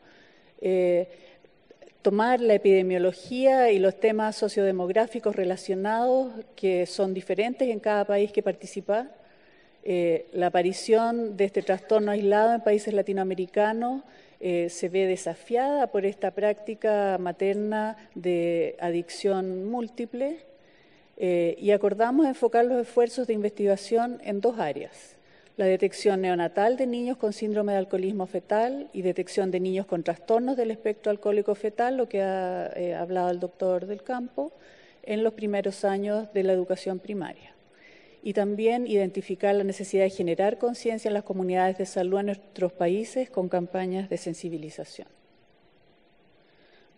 Tomar la epidemiología y los temas sociodemográficos relacionados que son diferentes en cada país que participa, eh, la aparición de este trastorno aislado en países latinoamericanos eh, se ve desafiada por esta práctica materna de adicción múltiple eh, y acordamos enfocar los esfuerzos de investigación en dos áreas. la detección neonatal de niños con síndrome de alcoholismo fetal y detección de niños con trastornos del espectro alcohólico fetal, lo que ha hablado el doctor del campo, en los primeros años de la educación primaria. Y también identificar la necesidad de generar conciencia en las comunidades de salud en nuestros países con campañas de sensibilización.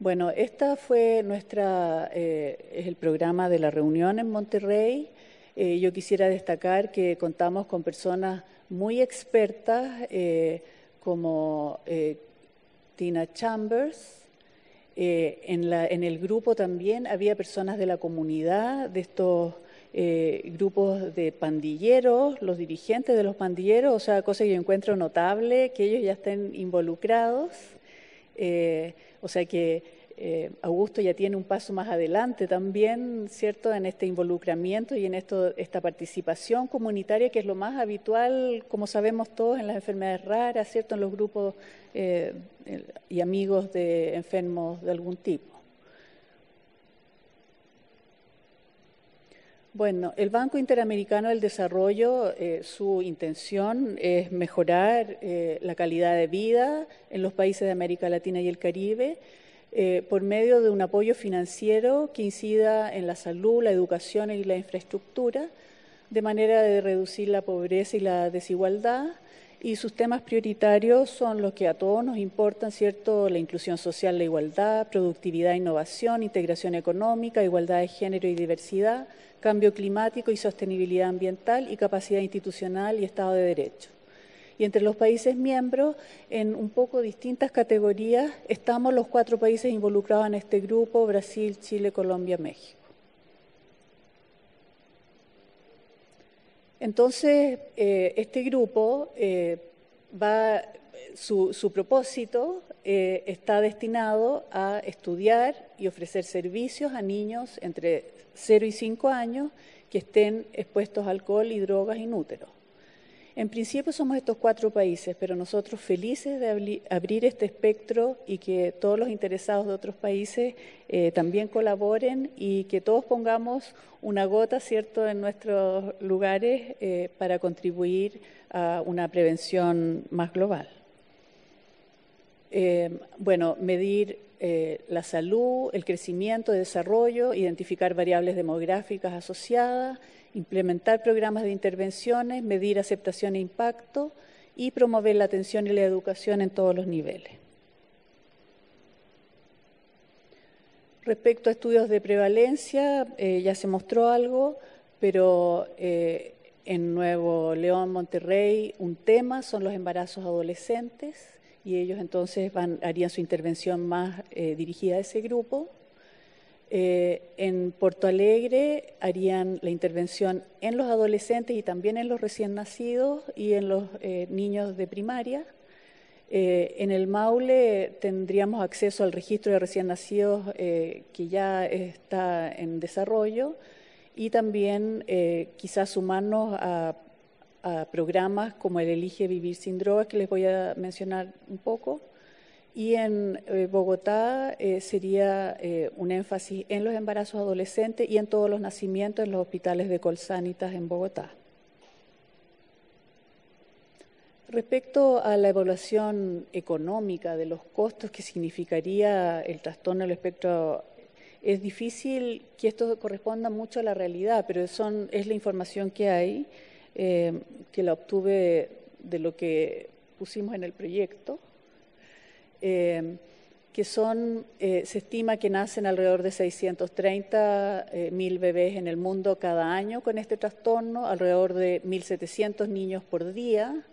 Bueno, esta fue nuestra, eh, el programa de la reunión en Monterrey. Eh, yo quisiera destacar que contamos con personas muy expertas eh, como Tina Chambers. En, en, el grupo también había personas de la comunidad, de estos grupos de pandilleros, los dirigentes de los pandilleros, o sea, cosa que yo encuentro notable, que ellos ya estén involucrados. O sea que eh, Augusto ya tiene un paso más adelante también, ¿cierto?, en este involucramiento y en esto, esta participación comunitaria que es lo más habitual, como sabemos todos, en las enfermedades raras, ¿cierto?, en los grupos eh, y amigos de enfermos de algún tipo. Bueno, el Banco Interamericano del Desarrollo, eh, su intención es mejorar eh, la calidad de vida en los países de América Latina y el Caribe eh, por medio de un apoyo financiero que incida en la salud, la educación y la infraestructura, de manera de reducir la pobreza y la desigualdad. Y sus temas prioritarios son los que a todos nos importan, ¿cierto? La inclusión social, la igualdad, productividad, innovación, integración económica, igualdad de género y diversidad, cambio climático y sostenibilidad ambiental y capacidad institucional y Estado de Derecho. Y entre los países miembros, en un poco distintas categorías, estamos los cuatro países involucrados en este grupo, Brasil, Chile, Colombia, México. Entonces, eh, este grupo eh, va, su, su propósito eh, está destinado a estudiar y ofrecer servicios a niños entre 0 y 5 años que estén expuestos a alcohol y drogas inúteros. En principio somos estos cuatro países, pero nosotros felices de abrir este espectro y que todos los interesados de otros países eh, también colaboren y que todos pongamos una gota, ¿cierto?, en nuestros lugares eh, para contribuir a una prevención más global. Eh, bueno, medir eh, la salud, el crecimiento, el desarrollo, identificar variables demográficas asociadas, implementar programas de intervenciones, medir aceptación e impacto y promover la atención y la educación en todos los niveles. Respecto a estudios de prevalencia, eh, ya se mostró algo, pero en Nuevo León, Monterrey, un tema son los embarazos adolescentes y ellos entonces harían su intervención más eh, dirigida a ese grupo. Eh, en Porto Alegre harían la intervención en los adolescentes y también en los recién nacidos y en los eh, niños de primaria. en el Maule tendríamos acceso al registro de recién nacidos que ya está en desarrollo y también quizás sumarnos a a programas como el Elige Vivir sin Drogas, que les voy a mencionar un poco. Y en eh, Bogotá eh, sería eh, un énfasis en los embarazos adolescentes y en todos los nacimientos en los hospitales de Colsanitas en Bogotá. Respecto a la evaluación económica de los costos que significaría el trastorno del espectro, es difícil que esto corresponda mucho a la realidad, pero son, es la información que hay. Eh, que la obtuve de lo que pusimos en el proyecto, eh, que son, eh, se estima que nacen alrededor de 630 mil bebés en el mundo cada año con este trastorno, alrededor de 1.700 niños por día,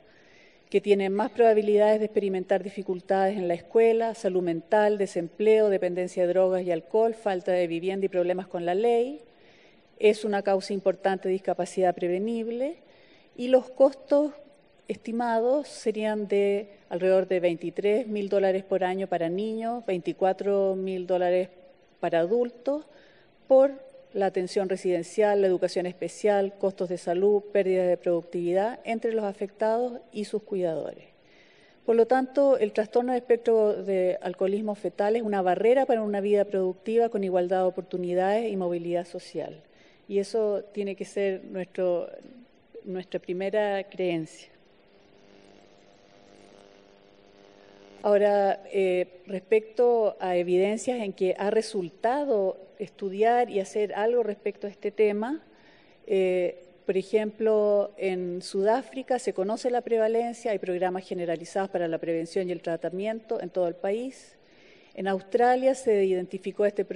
que tienen más probabilidades de experimentar dificultades en la escuela, salud mental, desempleo, dependencia de drogas y alcohol, falta de vivienda y problemas con la ley. Es una causa importante de discapacidad prevenible y los costos estimados serían de alrededor de 23 mil dólares por año para niños, 24 mil dólares para adultos, por la atención residencial, la educación especial, costos de salud, pérdida de productividad entre los afectados y sus cuidadores. Por lo tanto, el trastorno de espectro de alcoholismo fetal es una barrera para una vida productiva con igualdad de oportunidades y movilidad social. Y eso tiene que ser nuestro, nuestra primera creencia. Ahora, eh, respecto a evidencias en que ha resultado estudiar y hacer algo respecto a este tema, eh, por ejemplo, en Sudáfrica se conoce la prevalencia, hay programas generalizados para la prevención y el tratamiento en todo el país. En Australia se identificó este,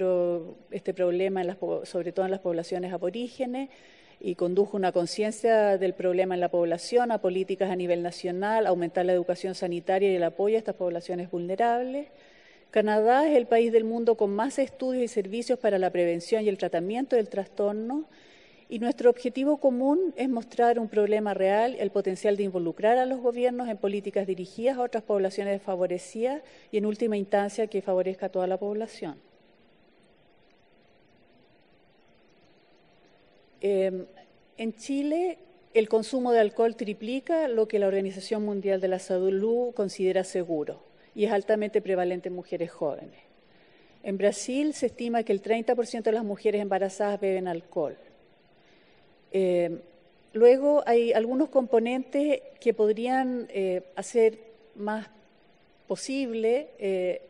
este problema, sobre todo en las poblaciones aborígenes y condujo una conciencia del problema en la población, a políticas a nivel nacional, aumentar la educación sanitaria y el apoyo a estas poblaciones vulnerables. Canadá es el país del mundo con más estudios y servicios para la prevención y el tratamiento del trastorno y nuestro objetivo común es mostrar un problema real, el potencial de involucrar a los gobiernos en políticas dirigidas a otras poblaciones desfavorecidas y en última instancia que favorezca a toda la población. Em, en Chile, el consumo de alcohol triplica lo que la Organización Mundial de la Salud considera seguro y es altamente prevalente en mujeres jóvenes. En Brasil se estima que el 30% de las mujeres embarazadas beben alcohol. Em, luego hay algunos componentes que podrían eh, hacer más posible eh,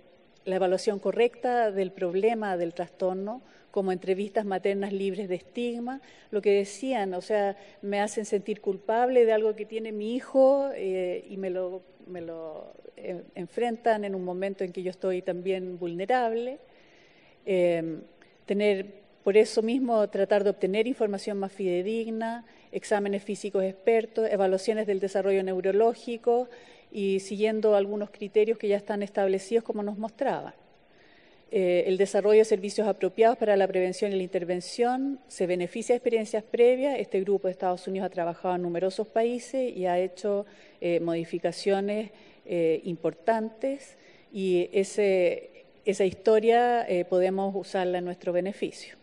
la evaluación correcta del problema del trastorno, como entrevistas maternas libres de estigma, lo que decían, o sea, me hacen sentir culpable de algo que tiene mi hijo eh, y me lo, me lo eh, enfrentan en un momento en que yo estoy también vulnerable. Em, tener, por eso mismo, tratar de obtener información más fidedigna, exámenes físicos expertos, evaluaciones del desarrollo neurológico y siguiendo algunos criterios que ya están establecidos como nos mostraban. Eh, el desarrollo de servicios apropiados para la prevención y la intervención se beneficia de experiencias previas. Este grupo de Estados Unidos ha trabajado en numerosos países y ha hecho eh, modificaciones eh, importantes y esa historia podemos usarla en nuestro beneficio.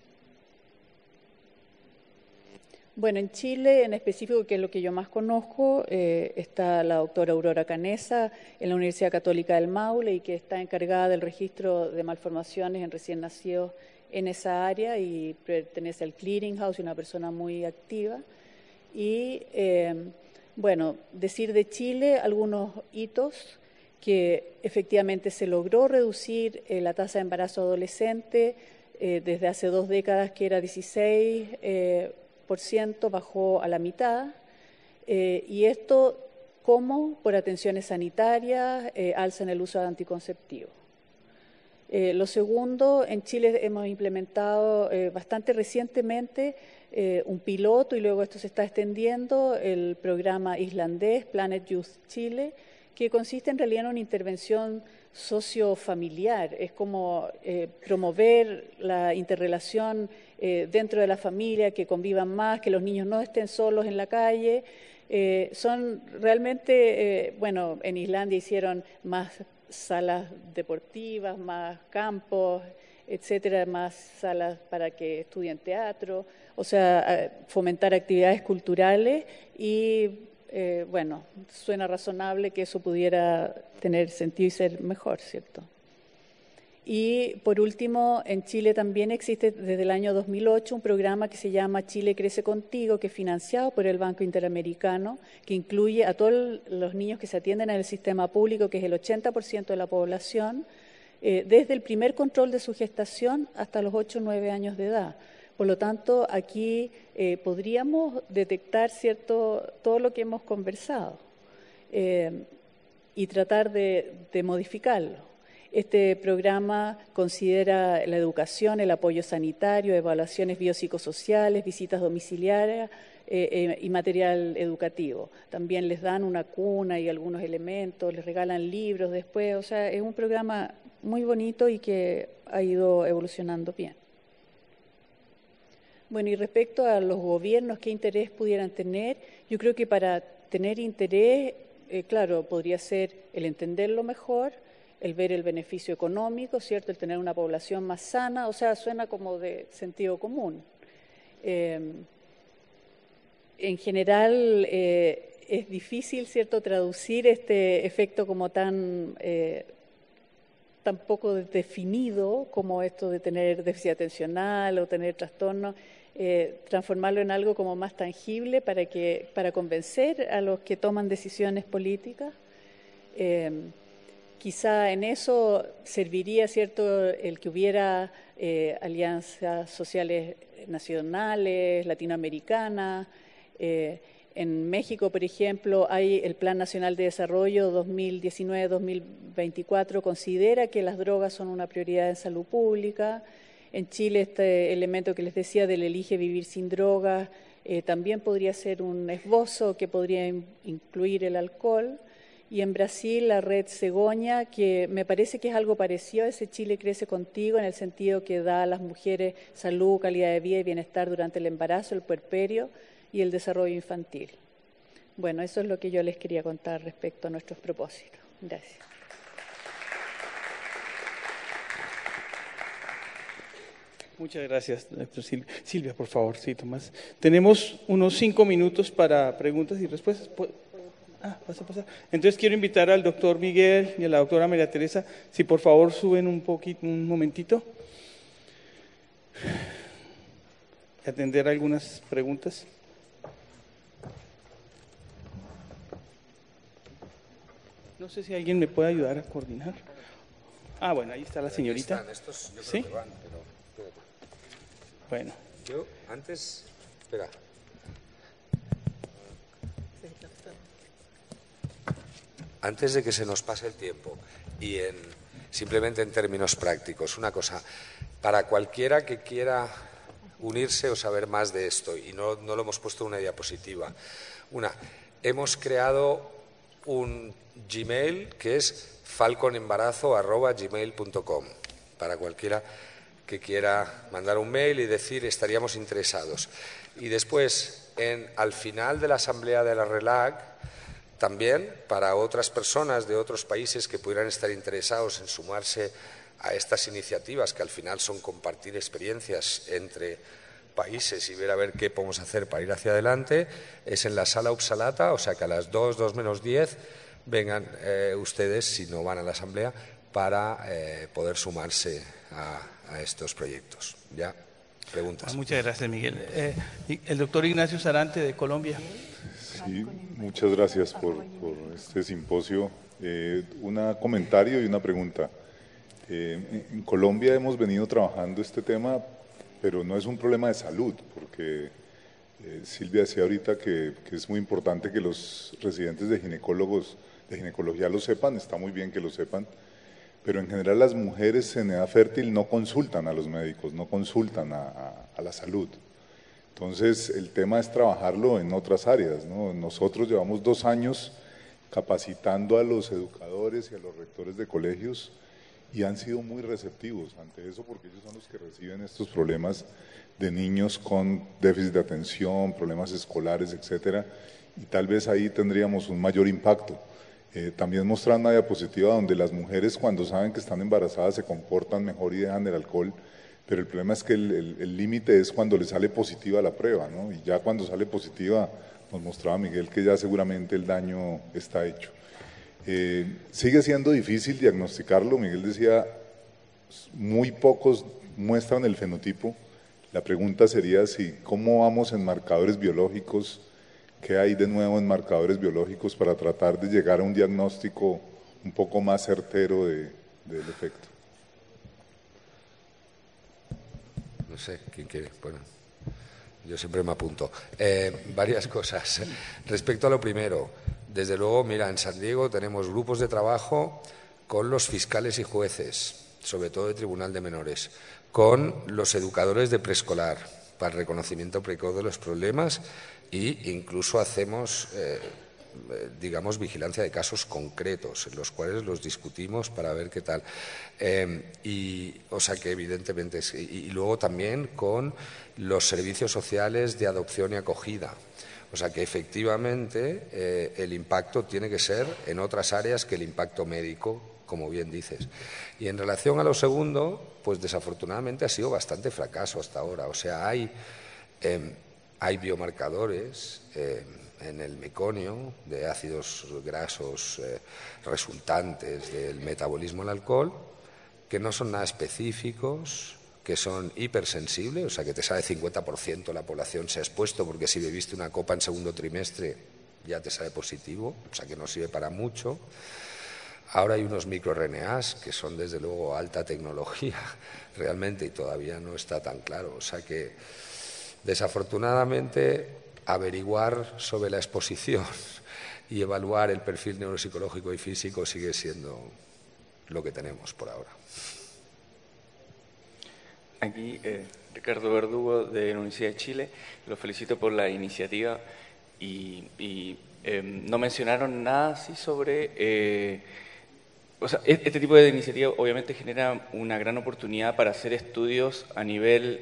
Bueno, en Chile en específico, que es lo que yo más conozco, eh, está la doctora Aurora Canesa en la Universidad Católica del Maule y que está encargada del registro de malformaciones en recién nacidos en esa área y pertenece al Clearing House y una persona muy activa. Y eh, bueno, decir de Chile algunos hitos que efectivamente se logró reducir eh, la tasa de embarazo adolescente desde hace dos décadas que era 16 bajó a la mitad, eh, y esto como por atenciones sanitarias eh, alzan el uso de anticonceptivos. Eh, lo segundo, en Chile hemos implementado bastante recientemente un piloto y luego esto se está extendiendo, el programa islandés Planet Youth Chile, que consiste en realidad en una intervención sociofamiliar, es como promover la interrelación eh, dentro de la familia, que convivan más, que los niños no estén solos en la calle. Eh, son realmente, eh, bueno, en Islandia hicieron más salas deportivas, más campos, etcétera, más salas para que estudien teatro, o sea, fomentar actividades culturales y, bueno, suena razonable que eso pudiera tener sentido y ser mejor, ¿cierto? Y por último, en Chile también existe desde el año 2008 un programa que se llama Chile Crece Contigo, que es financiado por el Banco Interamericano, que incluye a todos los niños que se atienden en el sistema público, que es el 80% de la población, eh, desde el primer control de su gestación hasta los 8 o 9 años de edad. Por lo tanto, aquí eh, podríamos detectar cierto, todo lo que hemos conversado eh, y tratar de modificarlo. Este programa considera la educación, el apoyo sanitario, evaluaciones biopsicosociales, visitas domiciliarias eh, eh, y material educativo. También les dan una cuna y algunos elementos, les regalan libros después. O sea, es un programa muy bonito y que ha ido evolucionando bien. Bueno, y respecto a los gobiernos, qué interés pudieran tener, yo creo que para tener interés, eh, claro, podría ser el entenderlo mejor, el ver el beneficio económico, ¿cierto? El tener una población más sana, o sea, suena como de sentido común. Em, en general eh, es difícil, ¿cierto?, traducir este efecto como tan, eh, tan poco definido como esto de tener déficit atencional o tener trastorno, eh, transformarlo en algo como más tangible para, que, para convencer a los que toman decisiones políticas. Em, quizá en eso serviría, ¿cierto?, el que hubiera eh, alianzas sociales nacionales, latinoamericanas. Eh, en México, por ejemplo, hay el Plan Nacional de Desarrollo 2019-2024, considera que las drogas son una prioridad en salud pública. En Chile, este elemento que les decía del elige vivir sin drogas eh, también podría ser un esbozo que podría incluir el alcohol. Y en Brasil, la red Cegoña, que me parece que es algo parecido a ese Chile crece contigo, en el sentido que da a las mujeres salud, calidad de vida y bienestar durante el embarazo, el puerperio y el desarrollo infantil. Bueno, eso es lo que yo les quería contar respecto a nuestros propósitos. Gracias. Muchas gracias, doctor Silvia. Silvia, por favor, sí, Tomás. Tenemos unos cinco minutos para preguntas y respuestas. Ah, pasa, pasa. Entonces quiero invitar al doctor Miguel y a la doctora María Teresa, si por favor suben un poquito, un momentito. Atender algunas preguntas. No sé si alguien me puede ayudar a coordinar. Ah, bueno, ahí está la señorita. Estos, yo ¿Sí? van, pero Bueno. Yo antes, espera. Antes de que se nos pase el tiempo y en simplemente en términos prácticos, una cosa, para cualquiera que quiera unirse o saber más de esto, y no, no lo hemos puesto en una diapositiva, una, hemos creado un Gmail que es falconembarazo.gmail.com para cualquiera que quiera mandar un mail y decir estaríamos interesados. Y después, en, al final de la asamblea de la RELAC, también para otras personas de otros países que pudieran estar interesados en sumarse a estas iniciativas, que al final son compartir experiencias entre países y ver a ver qué podemos hacer para ir hacia adelante, es en la sala Upsalata, o sea que a las 2, 2 menos 10 vengan eh, ustedes, si no van a la Asamblea, para eh, poder sumarse a, estos proyectos. ¿Ya? Preguntas. Ah, muchas gracias, Miguel. Eh, el doctor Ignacio Sarante, de Colombia. Sí, muchas gracias por, este simposio. un comentario y una pregunta. en Colombia hemos venido trabajando este tema, pero no es un problema de salud, porque Silvia decía ahorita que, que, es muy importante que los residentes de ginecólogos de ginecología lo sepan, está muy bien que lo sepan, pero en general las mujeres en edad fértil no consultan a los médicos, no consultan a, la salud. Entonces el tema es trabajarlo en otras áreas. Nosotros llevamos dos años capacitando a los educadores y a los rectores de colegios y han sido muy receptivos ante eso porque ellos son los que reciben estos problemas de niños con déficit de atención, problemas escolares, etcétera, y tal vez ahí tendríamos un mayor impacto. Eh, también mostrar una diapositiva donde las mujeres cuando saben que están embarazadas se comportan mejor y dejan el alcohol, pero el problema es que el límite es cuando le sale positiva la prueba, ¿no? y ya cuando sale positiva nos mostraba Miguel que ya seguramente el daño está hecho. Eh, sigue siendo difícil diagnosticarlo, Miguel decía, muy pocos muestran el fenotipo. La pregunta sería si cómo vamos en marcadores biológicos, ¿Qué hay de nuevo en marcadores biológicos para tratar de llegar a un diagnóstico un poco más certero del efecto? Sé, ¿quién quiere? Bueno, yo siempre me apunto. Eh, varias cosas. Respecto a lo primero, desde luego, mira, en San Diego tenemos grupos de trabajo con los fiscales y jueces, sobre todo de Tribunal de Menores, con los educadores de preescolar para reconocimiento precoz de los problemas y incluso hacemos, eh, digamos, vigilancia de casos concretos, en los cuales los discutimos para ver qué tal. Eh, y, o sea que evidentemente, y, luego también con los servicios sociales de adopción y acogida. O sea que efectivamente eh, el impacto tiene que ser en otras áreas que el impacto médico, como bien dices. Y en relación a lo segundo, pues desafortunadamente ha sido bastante fracaso hasta ahora. O sea, hay hay biomarcadores eh, en el meconio de ácidos grasos eh, resultantes del metabolismo del alcohol que no son nada específicos, que son hipersensibles, o sea que te sale 50% la población se ha expuesto porque si bebiste una copa en segundo trimestre ya te sale positivo, o sea que no sirve para mucho. Ahora hay unos microRNAs que son desde luego alta tecnología realmente y todavía no está tan claro. O sea que desafortunadamente averiguar sobre la exposición y evaluar el perfil neuropsicológico y físico sigue siendo lo que tenemos por ahora. Aquí eh, Ricardo Verdugo de la Universidad de Chile, lo felicito por la iniciativa y, em, no mencionaron nada así sobre... Eh, o sea, e-, este tipo de iniciativa obviamente genera una gran oportunidad para hacer estudios a nivel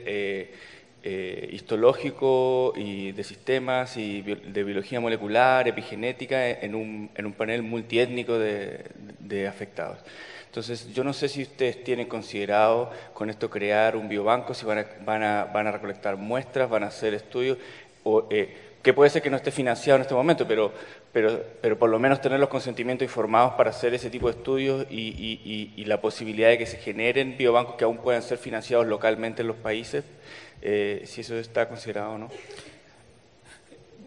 eh, histológico y de sistemas y de biología molecular, epigenética, en un, en un panel multiétnico de, de, afectados. Entonces, yo no sé si ustedes tienen considerado con esto crear un biobanco, si van a, van a, van a recolectar muestras, van a hacer estudios, o, eh, que puede ser que no esté financiado en este momento, pero, pero, pero por lo menos tener los consentimientos informados para hacer ese tipo de estudios y, y, la posibilidad de que se generen biobancos que aún puedan ser financiados localmente en los países, eh, si eso está considerado o no.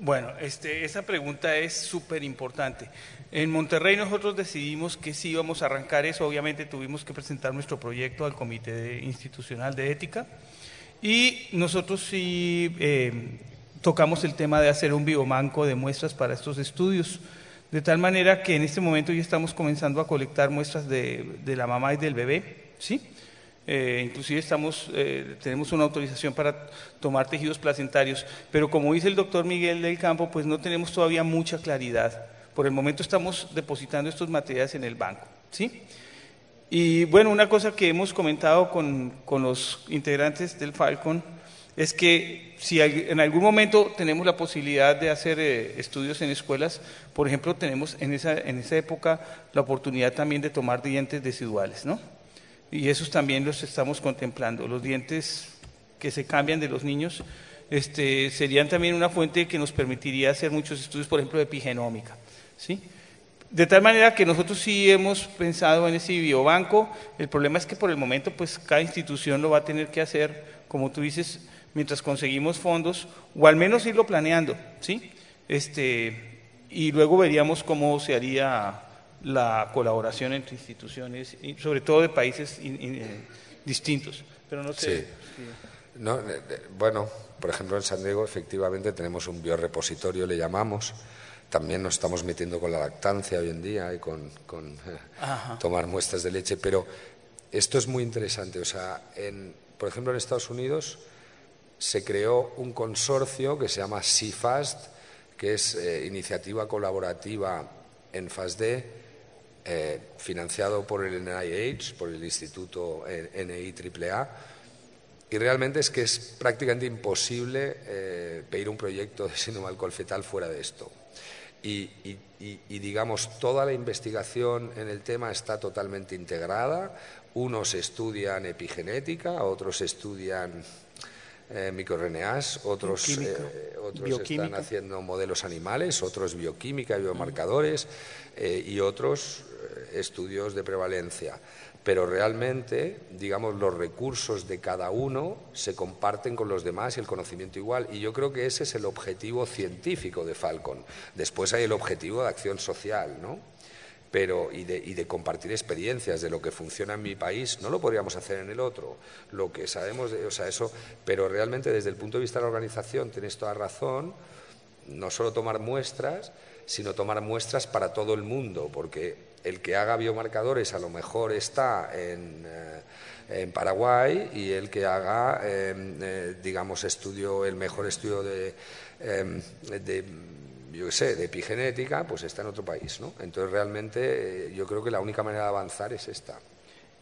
Bueno, este, esa pregunta es súper importante. En Monterrey nosotros decidimos que sí íbamos a arrancar eso, obviamente tuvimos que presentar nuestro proyecto al Comité Institucional de Ética y nosotros sí eh, tocamos el tema de hacer un biobanco de muestras para estos estudios, de tal manera que en este momento ya estamos comenzando a colectar muestras de, la mamá y del bebé, ¿sí? Eh, inclusive estamos, eh, tenemos una autorización para tomar tejidos placentarios, pero como dice el doctor Miguel del Campo, pues no tenemos todavía mucha claridad. Por el momento estamos depositando estos materiales en el banco, ¿sí? Y bueno, una cosa que hemos comentado con, con los integrantes del Falcon es que si en algún momento tenemos la posibilidad de hacer eh, estudios en escuelas, por ejemplo, tenemos en esa, en esa época la oportunidad también de tomar dientes residuales, ¿no? Y esos también los estamos contemplando. Los dientes que se cambian de los niños este, serían también una fuente que nos permitiría hacer muchos estudios, por ejemplo, de epigenómica, ¿sí? De tal manera que nosotros sí hemos pensado en ese biobanco. El problema es que por el momento, pues cada institución lo va a tener que hacer, como tú dices, mientras conseguimos fondos, o al menos irlo planeando, ¿sí? Este, y luego veríamos cómo se haría la colaboración entre instituciones, y sobre todo de países eh, distintos. Pero no sé. No, bueno, por ejemplo, en San Diego efectivamente tenemos un biorepositorio, le llamamos. También nos estamos metiendo con la lactancia hoy en día y con, con tomar muestras de leche, pero esto es muy interesante. O sea, en, por ejemplo, en Estados Unidos se creó un consorcio que se llama CIFAST, que es eh, iniciativa colaborativa en FASD, eh, financiado por el NIH, por el Instituto NIAAA, y realmente es que es prácticamente imposible eh, pedir un proyecto de síndrome alcohol fetal fuera de esto. Y, y, digamos, toda la investigación en el tema está totalmente integrada. Unos estudian epigenética, otros estudian eh, microRNAs, otros, eh, otros están haciendo modelos animales, otros bioquímica, biomarcadores eh, y otros estudios de prevalencia. Pero realmente, digamos, los recursos de cada uno se comparten con los demás y el conocimiento igual. Y yo creo que ese es el objetivo científico de Falcon. Después hay el objetivo de acción social, ¿no? pero y de, compartir experiencias de lo que funciona en mi país, no lo podríamos hacer en el otro. Lo que sabemos, o sea, eso, pero realmente desde el punto de vista de la organización tienes toda razón, no solo tomar muestras, sino tomar muestras para todo el mundo, porque el que haga biomarcadores a lo mejor está en, eh, Paraguay y el que haga, em, eh, digamos, estudio, el mejor estudio de, em, de yo sé, de epigenética, pues está en otro país, ¿no? Entonces realmente eh, yo creo que la única manera de avanzar es esta.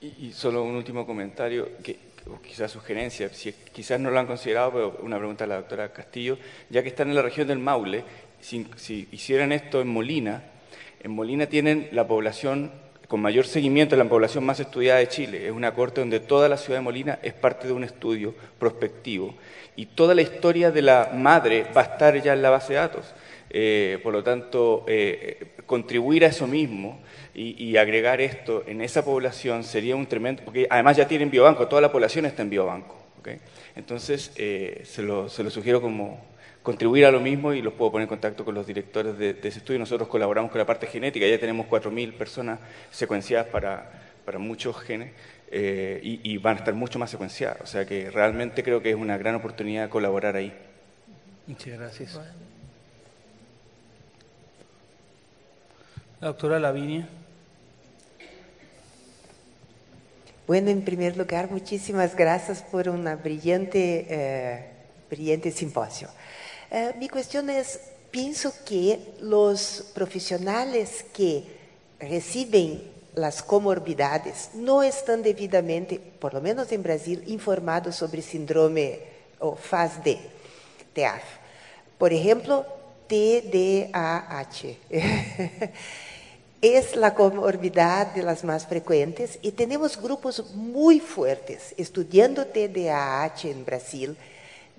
Y, solo un último comentario, que, quizás sugerencia, si, quizás no lo han considerado, pero una pregunta a la doctora Castillo, ya que están en la región del Maule, si, si hicieran esto en Molina, en Molina tienen la población con mayor seguimiento, la población más estudiada de Chile. Es una corte donde toda la ciudad de Molina es parte de un estudio prospectivo y toda la historia de la madre va a estar ya en la base de datos. Eh, por lo tanto, eh, contribuir a eso mismo y, agregar esto en esa población sería un tremendo, porque además ya tienen biobanco, toda la población está en biobanco. Entonces, eh, se, lo, sugiero como, contribuir a lo mismo y los puedo poner en contacto con los directores de, ese estudio. Nosotros colaboramos con la parte genética, ya tenemos 4.000 personas secuenciadas para, para muchos genes eh, y, van a estar mucho más secuenciadas. O sea que realmente creo que es una gran oportunidad colaborar ahí. Muchas gracias. La doctora Lavinia. Bueno, en primer lugar, muchísimas gracias por una brillante, eh, brillante simposio. Eh, mi cuestión es, pienso que los profesionales que reciben las comorbidades no están debidamente, por lo menos en Brasil, informados sobre síndrome o faz D, TAF. Por ejemplo, TDAH. es la comorbidad de las más frecuentes y tenemos grupos muy fuertes estudiando TDAH en Brasil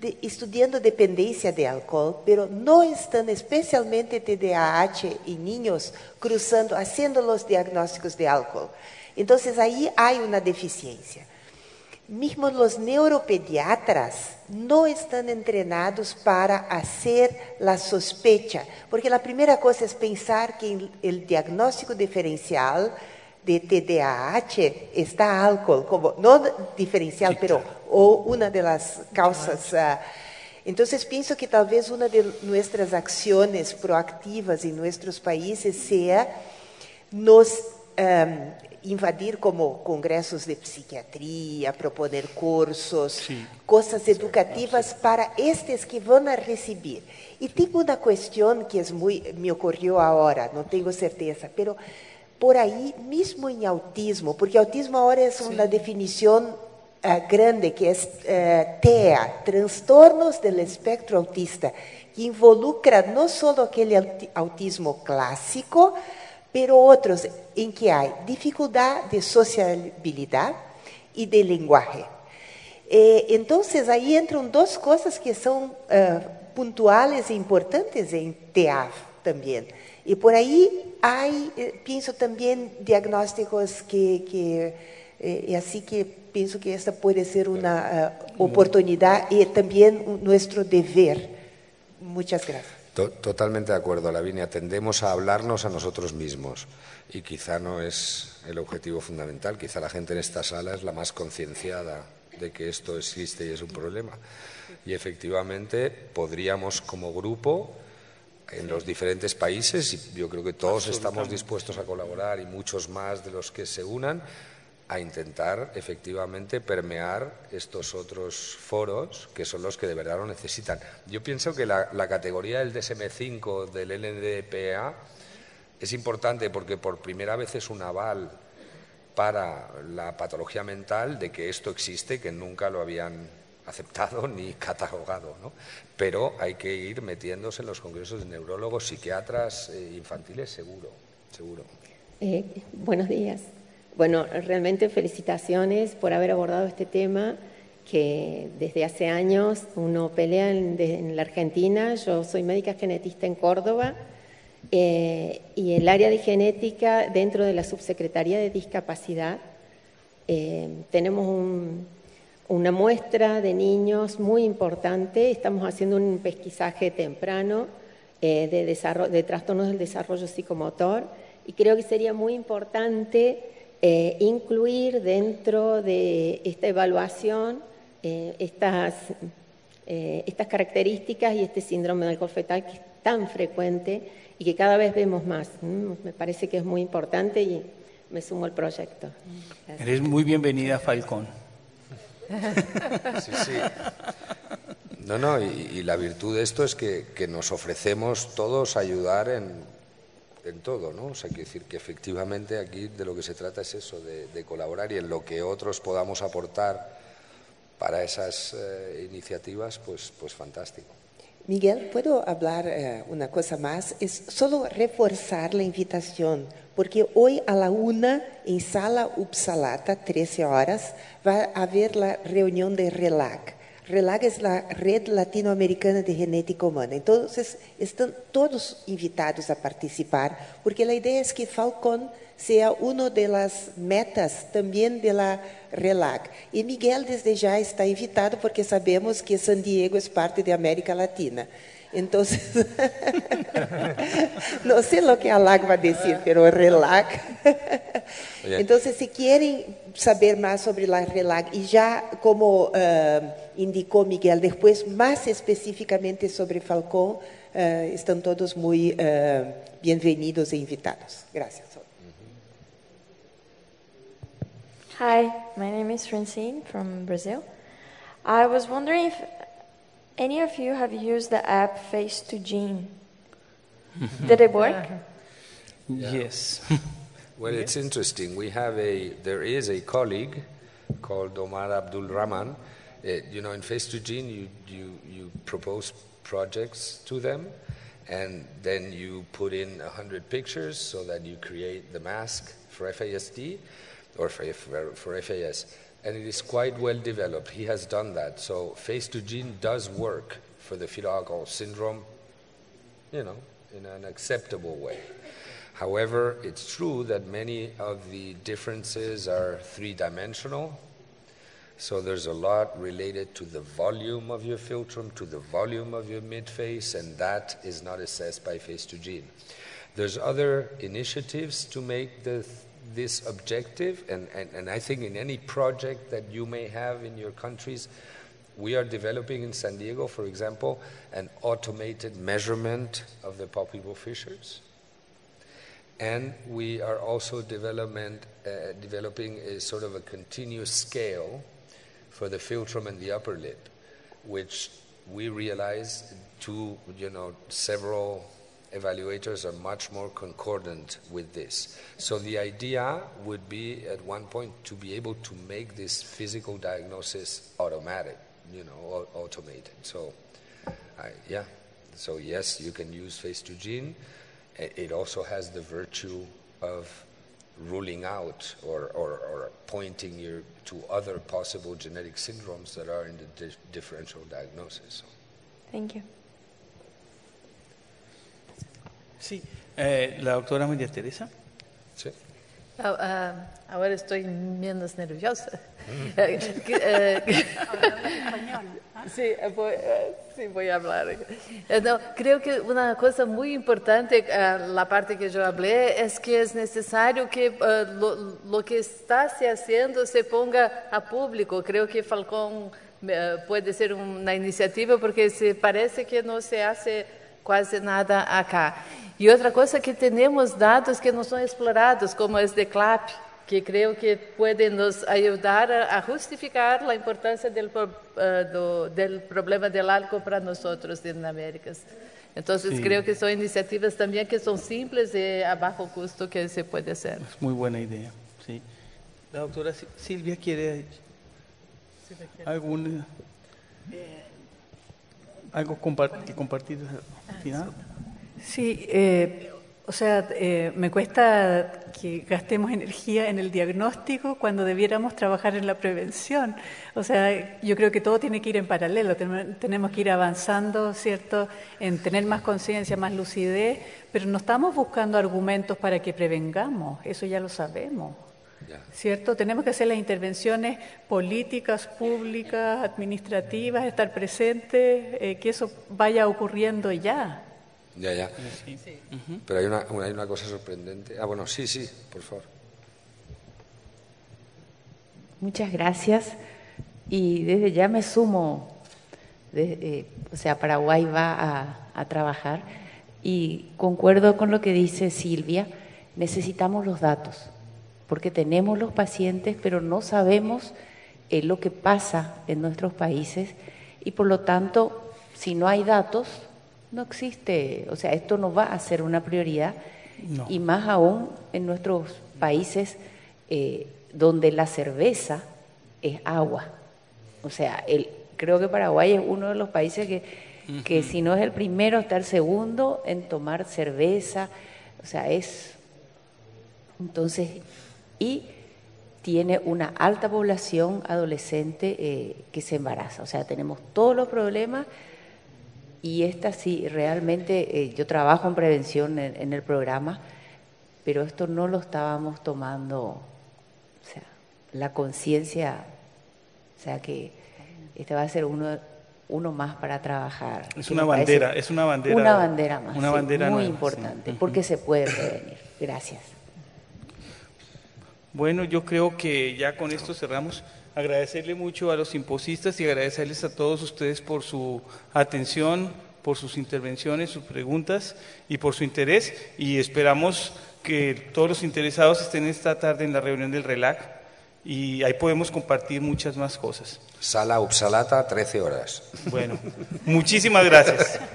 de, estudiando dependencia de alcohol, pero no están especialmente TDAH en niños cruzando, haciendo los diagnósticos de alcohol. Entonces ahí hay una deficiencia. Mismo los neuropediatras no están entrenados para hacer la sospecha, porque la primera cosa es pensar que el diagnóstico diferencial de TDAH está alcohol, como no diferencial, pero o una de las causas. Uh, entonces pienso que tal vez una de nuestras acciones proactivas en nuestros países sea nos um, invadir como congressos de psiquiatría, proponer cursos, sí. cosas educativas sí. para estes que vão a recibir. E tenho uma questão que é muito, me ocorreu agora, não tenho certeza, pero por ahí mismo en autismo, porque autismo ahora es una sí. definición uh, grande que es uh, TEA, trastornos del espectro autista, que involucra no solo aquel autismo clásico, pero otros en que hay dificultad de sociabilidad y de lenguaje. Eh, entonces ahí entran dos cosas que son uh, puntuales e importantes en TEAF también. Y por ahí hay, eh, pienso también, diagnósticos que, que eh, así que pienso que esta puede ser una uh, oportunidad y también nuestro deber. Muchas gracias. Totalmente de acuerdo, Lavinia. Tendemos a hablarnos a nosotros mismos y quizá no es el objetivo fundamental. Quizá la gente en esta sala es la más concienciada de que esto existe y es un problema. Y efectivamente podríamos como grupo en los diferentes países y yo creo que todos estamos dispuestos a colaborar y muchos más de los que se unan a intentar efectivamente permear estos otros foros que son los que de verdad lo necesitan. Yo pienso que la, la categoría del DSM5 del NDPA es importante porque por primera vez es un aval para la patología mental de que esto existe, que nunca lo habían aceptado ni catalogado, ¿no? Pero hay que ir metiéndose en los congresos de neurólogos, psiquiatras eh, infantiles, seguro, seguro. Eh, buenos días. Bueno, realmente felicitaciones por haber abordado este tema que desde hace años uno pelea en, la Argentina. Yo soy médica genetista en Córdoba eh, y el área de genética dentro de la subsecretaría de discapacidad eh, tenemos un una muestra de niños muy importante. Estamos haciendo un pesquisaje temprano eh, de, de, trastornos del desarrollo psicomotor y creo que sería muy importante eh, incluir dentro de esta evaluación eh, estas, eh, estas características y este síndrome del fetal que es tan frecuente y que cada vez vemos más. Mm, me parece que es muy importante y me sumo al proyecto. Eres muy bienvenida, Falcón. Sí, sí. No, no, y, la virtud de esto es que, nos ofrecemos todos a ayudar en, en, todo, ¿no? O sea, quiero decir que efectivamente aquí de lo que se trata es eso, de, de colaborar y en lo que otros podamos aportar para esas eh, iniciativas, pues, pues fantástico. Miguel, ¿puedo hablar eh, una cosa más? Es solo reforzar la invitación, porque hoy a la una en Sala Upsalata, 13 horas, va a haber la reunión de RELAC. RELAG es la Red Latinoamericana de Genética Humana. Entonces, están todos invitados a participar, porque la idea es que Falcón sea una de las metas también de la RELAC. Y Miguel desde ya está invitado porque sabemos que San Diego es parte de América Latina. Entonces, no sé lo que ALAC va a decir, pero RELAC. Entonces, si quieren saber más sobre la RELAC y ya como uh, indicó Miguel después, más específicamente sobre Falcón, uh, están todos muy uh, bienvenidos e invitados. Gracias. Hi, my name is Francine from Brazil. I was wondering if any of you have used the app Face to Gene. Did it work? Yes. Well, it's interesting. We have a, there is a colleague called Omar Abdul Rahman. Uh, you know, in Face to Gene, you, you, you propose projects to them, and then you put in 100 pictures so that you create the mask for FASD or for, FAS. And it is quite well developed. He has done that. So face to gene does work for the fetal alcohol syndrome, you know, in an acceptable way. However, it's true that many of the differences are three dimensional. So there's a lot related to the volume of your philtrum, to the volume of your midface, and that is not assessed by face to gene. There's other initiatives to make the this objective, and, and, and I think in any project that you may have in your countries, we are developing in San Diego, for example, an automated measurement of the palpebral fissures. And we are also development, uh, developing a sort of a continuous scale for the philtrum and the upper lip, which we realize to you know several evaluators are much more concordant with this. So the idea would be at one point to be able to make this physical diagnosis automatic, you know, automated. So, I, yeah. So yes, you can use face to gene. It also has the virtue of ruling out or, or, or pointing you to other possible genetic syndromes that are in the di- differential diagnosis. Thank you. Sí, eh, la doctora María Teresa. Sí. Ah, ah, ahora estoy menos nerviosa. Mm. Eh, eh, sí, voy, eh, sí, voy a hablar. No, creo que una cosa muy importante, eh, la parte que yo hablé, es que es necesario que eh, lo, lo que está se haciendo se ponga a público. Creo que Falcón puede ser una iniciativa porque se parece que no se hace quase nada acá. E outra coisa que temos dados que não são explorados, como este CLAP, que creio que podem nos ajudar a, justificar a importância do, uh, do, do problema do álcool para nós em Américas. Então, creio que são iniciativas também que são simples e a baixo custo que se pode fazer. Muito boa ideia. Sim. A doutora Silvia quer algum algo compart que compartir al final. Sí, eh, o sea, eh, me cuesta que gastemos energía en el diagnóstico cuando debiéramos trabajar en la prevención. O sea, yo creo que todo tiene que ir en paralelo, tenemos que ir avanzando, ¿cierto?, en tener más conciencia, más lucidez, pero no estamos buscando argumentos para que prevengamos, eso ya lo sabemos. ¿Cierto? Tenemos que hacer las intervenciones políticas, públicas, administrativas, estar presentes, eh, que eso vaya ocurriendo ya. Ya, ya. Pero hay una, hay una cosa sorprendente. Ah, bueno, sí, sí, por favor. Muchas gracias. Y desde ya me sumo, eh, o sea, Paraguay va a, a trabajar y concuerdo con lo que dice Silvia, necesitamos los datos porque tenemos los pacientes, pero no sabemos eh, lo que pasa en nuestros países y por lo tanto, si no hay datos, no existe, o sea, esto no va a ser una prioridad y más aún en nuestros países eh, donde la cerveza es agua. O sea, el, creo que Paraguay es uno de los países que, que si no es el primero, está el segundo en tomar cerveza. O sea, es... Entonces, y tiene una alta población adolescente eh, que se embaraza. O sea, tenemos todos los problemas y esta sí, realmente eh, yo trabajo en prevención en, el programa, pero esto no lo estábamos tomando, o sea, la conciencia, o sea que este va a ser uno, uno más para trabajar. Es una bandera, es una bandera. Una bandera más, una bandera muy importante, porque se puede prevenir. Gracias. Bueno, yo creo que ya con esto cerramos. Agradecerle mucho a los simposistas y agradecerles a todos ustedes por su atención, por sus intervenciones, sus preguntas y por su interés. Y esperamos que todos los interesados estén esta tarde en la reunión del RELAC y ahí podemos compartir muchas más cosas. Sala Upsalata, 13 horas. Bueno, muchísimas gracias.